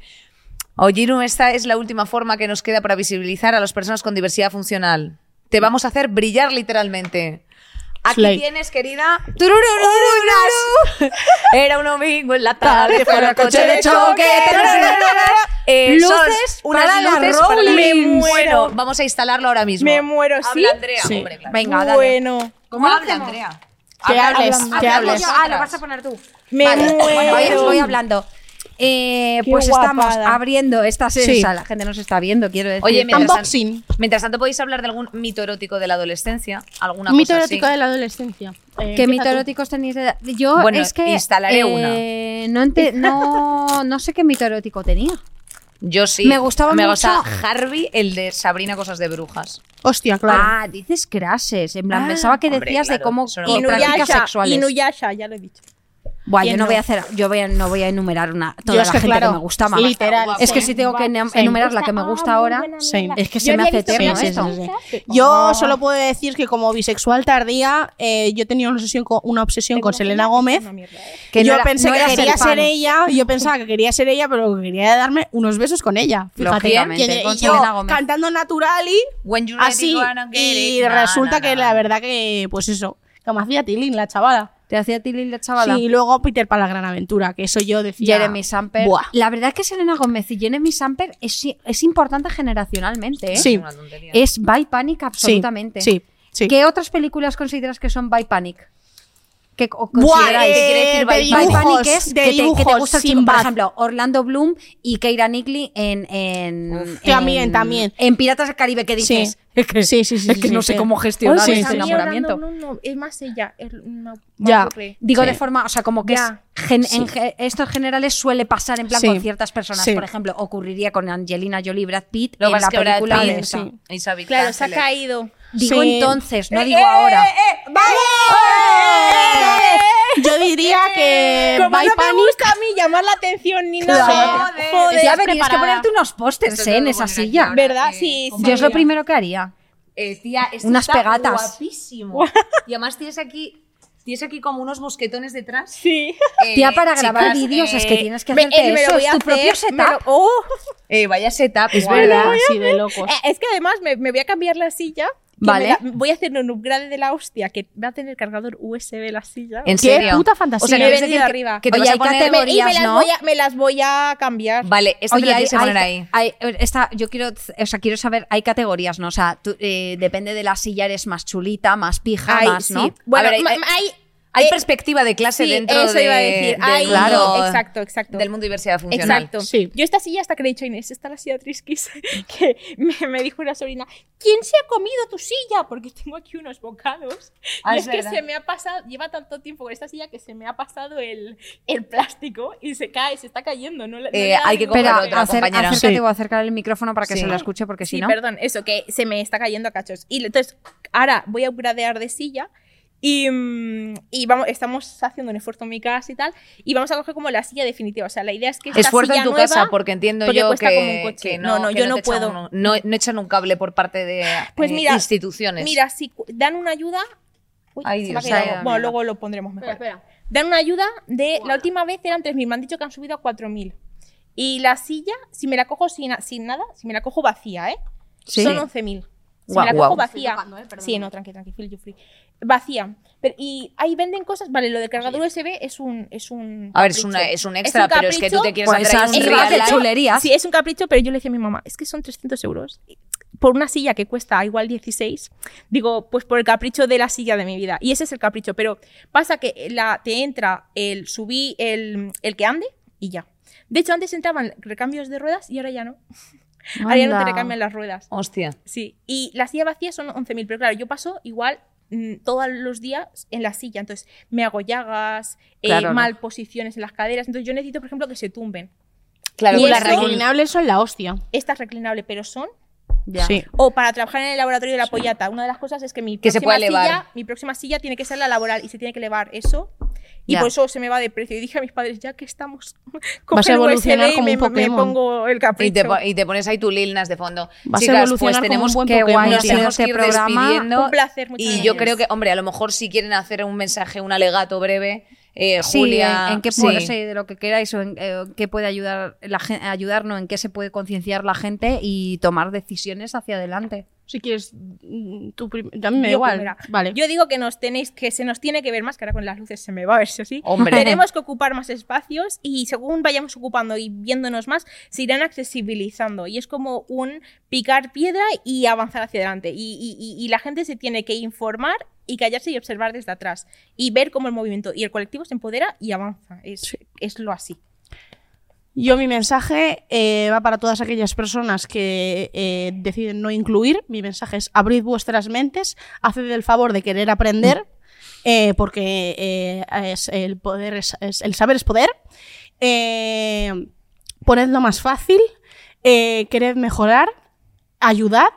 Oyiru, esta es la última forma que nos queda para visibilizar a las personas con diversidad funcional. Te vamos a hacer brillar literalmente. Aquí Slay. tienes, querida, unas- Era un domingo en la tarde, fuera el coche de choque. Eh, son Luces unas para la luces para la-. Me muero. Vamos a instalarlo ahora mismo. Me muero, ¿sí? Habla Andrea. Sí. Hombre, claro. Venga, dale. Bueno. ¿Cómo habla? Andrea? Que hables, que hables. Ah, lo vas a poner tú. Me Vale, muero. Voy, voy hablando. Eh, pues estamos abriendo esta Sí. sesión. La gente nos está viendo, quiero decir. Oye, mientras, Unboxing. tan- mientras tanto podéis hablar de algún mito erótico de la adolescencia, alguna Mito cosa erótico así. de la adolescencia. Eh, ¿Qué mito tú. eróticos tenéis de edad? Yo Bueno, es que. instalaré eh, No, ente- no, no sé qué mito erótico tenía. Yo sí. Me gustaba Me mucho- gusta Harvey, el de Sabrina Cosas de Brujas. Hostia, claro. Ah, dices crashes. En plan, Ah, pensaba que hombre, decías de cómo no Inuyasha, sexuales. Inuyasha, ya lo he dicho. Buah, yo ¿Quién no, no? voy a hacer, yo voy a- no voy a enumerar una, toda Yo la que, gente claro, que me gusta más. literal. Es que si tengo que enumerar la que me gusta ahora, es que se me hace eterno sí, sí, esto. sí, sí. Yo solo puedo decir que como bisexual tardía, eh, yo tenía una obsesión con, una obsesión con Selena Gómez. Que no yo era- pensé no que quería ser ella, yo pensaba que quería ser ella, pero que quería darme unos besos con ella. Fíjate, y- con y yo Selena Gómez. cantando natural y así. Y resulta que la verdad que, pues eso, que me hacía tilín la chavala. Te hacía Tilly la chavala. Sí, y luego Peter para la gran aventura, que eso yo decía. Jeremy Samper. Buah. La verdad es que Selena Gómez y Jeremy Samper es, es importante generacionalmente. ¿eh? Sí. Una tontería. Es by Panic Sí, absolutamente. Sí, sí. ¿Qué otras películas consideras que son by Panic? ¿Qué o Buah, consideráis? eh, ¿Qué quiere decir de by, dibujos, by Panic? Es de que, te, que te dibujos, gusta el chico, Sinbad. por ejemplo, Orlando Bloom y Keira Knightley en, en, Uf. en- También, también. En Piratas del Caribe, ¿qué Sí. dices? Es que, Sí, sí, sí, es que sí, no sí, sé sí. cómo gestionar Oh, sí, sí. enamoramiento. No, no, es más ella. Ya. Digo Sí. de forma, o sea, como que es gen- Sí. en ge- estos generales suele pasar en plan Sí. con ciertas personas. Sí. Por ejemplo, ocurriría con Angelina Jolie y Brad Pitt Lo que en la que Brad película Pitt de esa. sí. Claro, se ha caído. Digo Sí. entonces, no digo ahora. Yo diría que Como no me Panic. gusta a mí llamar la atención ni nada. Joder. Joder, ya verías que ponerte unos pósters ¿eh? en esa aquí silla. ¿Verdad? Eh, Sí, sí. Yo es lo primero que haría. Eh, tía, esto Unas está pegatas. guapísimo. Y además tienes aquí, tienes aquí como unos mosquetones detrás. Sí. Eh, Tía, para grabar vídeos es que eh, tienes que Me- hacerte eh, me lo eso, voy es a tu hacer, propio me lo- setup. ¡Oh! eh, vaya setup. Es verdad, así de locos. Eh, es que además me, me voy a cambiar la silla. Que Vale. me la- voy a hacer un upgrade de la hostia que va a tener cargador USB la silla. ¿En Qué serio? puta fantasía. O sea, Me he ¿quieres venido decir que- arriba. que te Oye, vas a hay poner- categorías. Me- y me las, ¿no? voy a, me las voy a cambiar. Vale, esto te lo Oye, hay, que poner hay- ahí. hay- esta, yo quiero, o sea, quiero saber, hay categorías, ¿no? O sea, tú, eh, depende de la silla, eres más chulita, más pija, más, ¿no? sí. Bueno, A ver, hay- hay- eh, perspectiva de clase sí, dentro eso de, iba a decir. del Hay- mundo- exacto, exacto. del mundo de diversidad funcional. Exacto. Sí. Yo esta silla hasta que le he dicho a Inés, esta es la silla Trisquis, que me, me dijo una sobrina, ¿quién se ha comido tu silla? Porque tengo aquí unos bocados. Ah, y es es, que se me ha pasado, lleva tanto tiempo con esta silla que se me ha pasado el, el plástico y se cae, se está cayendo. No, no Eh, hay que Espera, otra, acer- compañera. acércate Sí. o acercar el micrófono para que Sí. se la escuche, porque si Sí, no. perdón, eso, que se me está cayendo a cachos. Y entonces, ahora voy a upgradear de silla y, mm, y vamos, estamos haciendo un esfuerzo en mi casa y tal, y vamos a coger como la silla definitiva. O sea, la idea es que esta Esfuerzo en tu nueva- casa, porque entiendo porque yo que, como un coche. que No, no, que yo no puedo. un- no, no echan un cable por parte de Pues eh, mira, instituciones. Mira, si dan una ayuda. Uy, Ay, se me ha Dios, quedado. se Bueno, mira. luego lo pondremos mejor. Espera, espera. Dan una ayuda de. La última vez eran 3.000, me han dicho que han subido a 4.000. Y la silla, si me la cojo sin, sin nada, si me la cojo vacía, ¿eh? Sí. Son 11.000. Si Guau, me la cojo guau. vacía. Tocando, ¿eh? Sí, no, tranqui, tranqui, feel you free. Vacía. Pero, y ahí venden cosas. Vale, lo de cargador USB es un. Es un A ver, es, capricho. una- es un extra, pero es que tú capricho. te quieres Pues hacer esas un un real chulerías. Sí, es un capricho, pero yo le decía a mi mamá, es que son 300 euros. Por una silla que cuesta igual 16, digo, pues por el capricho de la silla de mi vida. Y ese es el capricho. Pero pasa que la, te entra el subí el, el que ande y ya. De hecho, antes entraban recambios de ruedas y ahora ya no. Ahora ya no te recambian las ruedas. Hostia. Sí. Y la silla vacía son 11.000. Pero claro, yo paso igual todos los días en la silla. Entonces, me hago llagas, eh, no. mal posiciones en las caderas. Entonces, yo necesito, por ejemplo, que se tumben. Claro, Y las reclinables son la hostia. Esta es reclinable, pero son Ya. Sí. O para trabajar en el laboratorio de la pollata. Una de las cosas es que mi Que se próxima pueda elevar. silla, mi próxima silla tiene que ser la laboral y se tiene que elevar eso. Y Ya. por eso se me va de precio. Y dije a mis padres, ya que estamos, Vas a USB evolucionar y como me, un Pokémon. me pongo el Y te, po- y te pones ahí tu Lil Nas de fondo. Vas a Chicas, evolucionar pues como tenemos un buen Pokémon, nos tenemos que este ir programa. despidiendo. Un placer, muchas Y yo creo que, hombre, a lo mejor si quieren hacer un mensaje, un alegato breve, eh, Sí, Julia. en, en qué sí. puede, sí, de lo que queráis o en eh, qué puede ayudar la gente, ayudarnos, en qué se puede concienciar la gente y tomar decisiones hacia adelante. Si quieres, mm, tú prim- a mí me da igual. primera. Vale. Yo digo que nos tenéis, que se nos tiene que ver más, que ahora con las luces se me va a ver si así. Hombre. Tenemos que ocupar más espacios y según vayamos ocupando y viéndonos más, se irán accesibilizando. Y es como un picar piedra y avanzar hacia adelante. Y, y- y- y la gente se tiene que informar y callarse y observar desde atrás. Y ver cómo el movimiento y el colectivo se empodera y avanza. Es, es lo así. Yo mi mensaje eh, va para todas aquellas personas que eh, deciden no incluir. Mi mensaje es abrid vuestras mentes, haced el favor de querer aprender, eh, porque es el poder es, el saber es poder. Ponedlo más fácil, quered mejorar, ayudad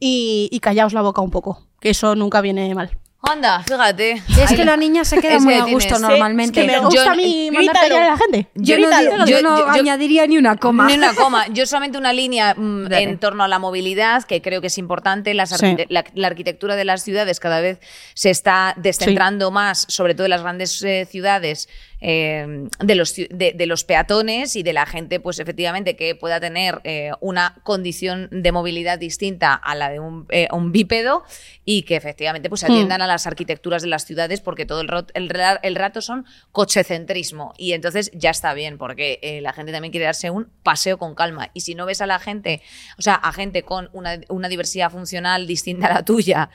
y, y callaos la boca un poco, que eso nunca viene mal. Anda, fíjate. Es que la- niña se queda es muy que a gusto tienes- normalmente. Que me Yo- gusta a mí mandar callar a la gente. Yo no, yo Yo- no yo- añadiría ni una coma. Ni una coma. Yo solamente una línea mm, en torno a la movilidad, que creo que es importante. Las Sí. arquite- la, la arquitectura de las ciudades cada vez se está descentrando más, sobre todo en las grandes eh, ciudades, eh, de, los, de, de los peatones y de la gente, pues efectivamente, que pueda tener eh, una condición de movilidad distinta a la de un, eh, un bípedo y que efectivamente pues atiendan a las arquitecturas de las ciudades porque todo el, el, el rato son cochecentrismo. Y entonces ya está bien porque eh, la gente también quiere darse un paseo con calma. Y si no ves a la gente, o sea, a gente con una, una diversidad funcional distinta a la tuya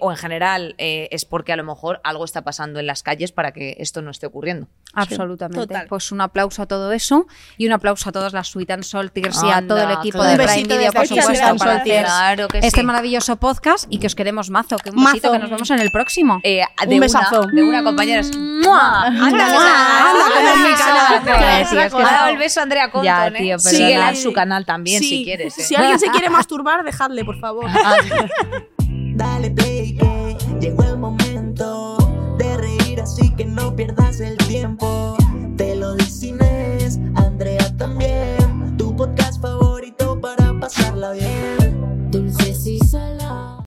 o en general es porque a lo mejor algo está pasando en las calles para que esto no esté ocurriendo. Absolutamente. Total. Pues un aplauso a todo eso y un aplauso a todas las Sweet and Salters y a todo el equipo claro. de Prime Video, por supuesto, para Salters. hacer Claro que este sí. maravilloso podcast y que os queremos mazo. Que un besito, Mazo. que nos vemos en el próximo. Eh, Un besazo. Una, de una compañera. ¡Mua! Anda, ¡Anda, el beso a Andrea Compton, Ya, ¿eh? tío, en su canal también, Sí. si quieres. ¿eh? Si alguien se quiere masturbar, dejadle, por favor. Dale play así que no pierdas el tiempo. Te lo dice Inés, Andrea también. Tu podcast favorito para pasarla bien. Dulces y saladas.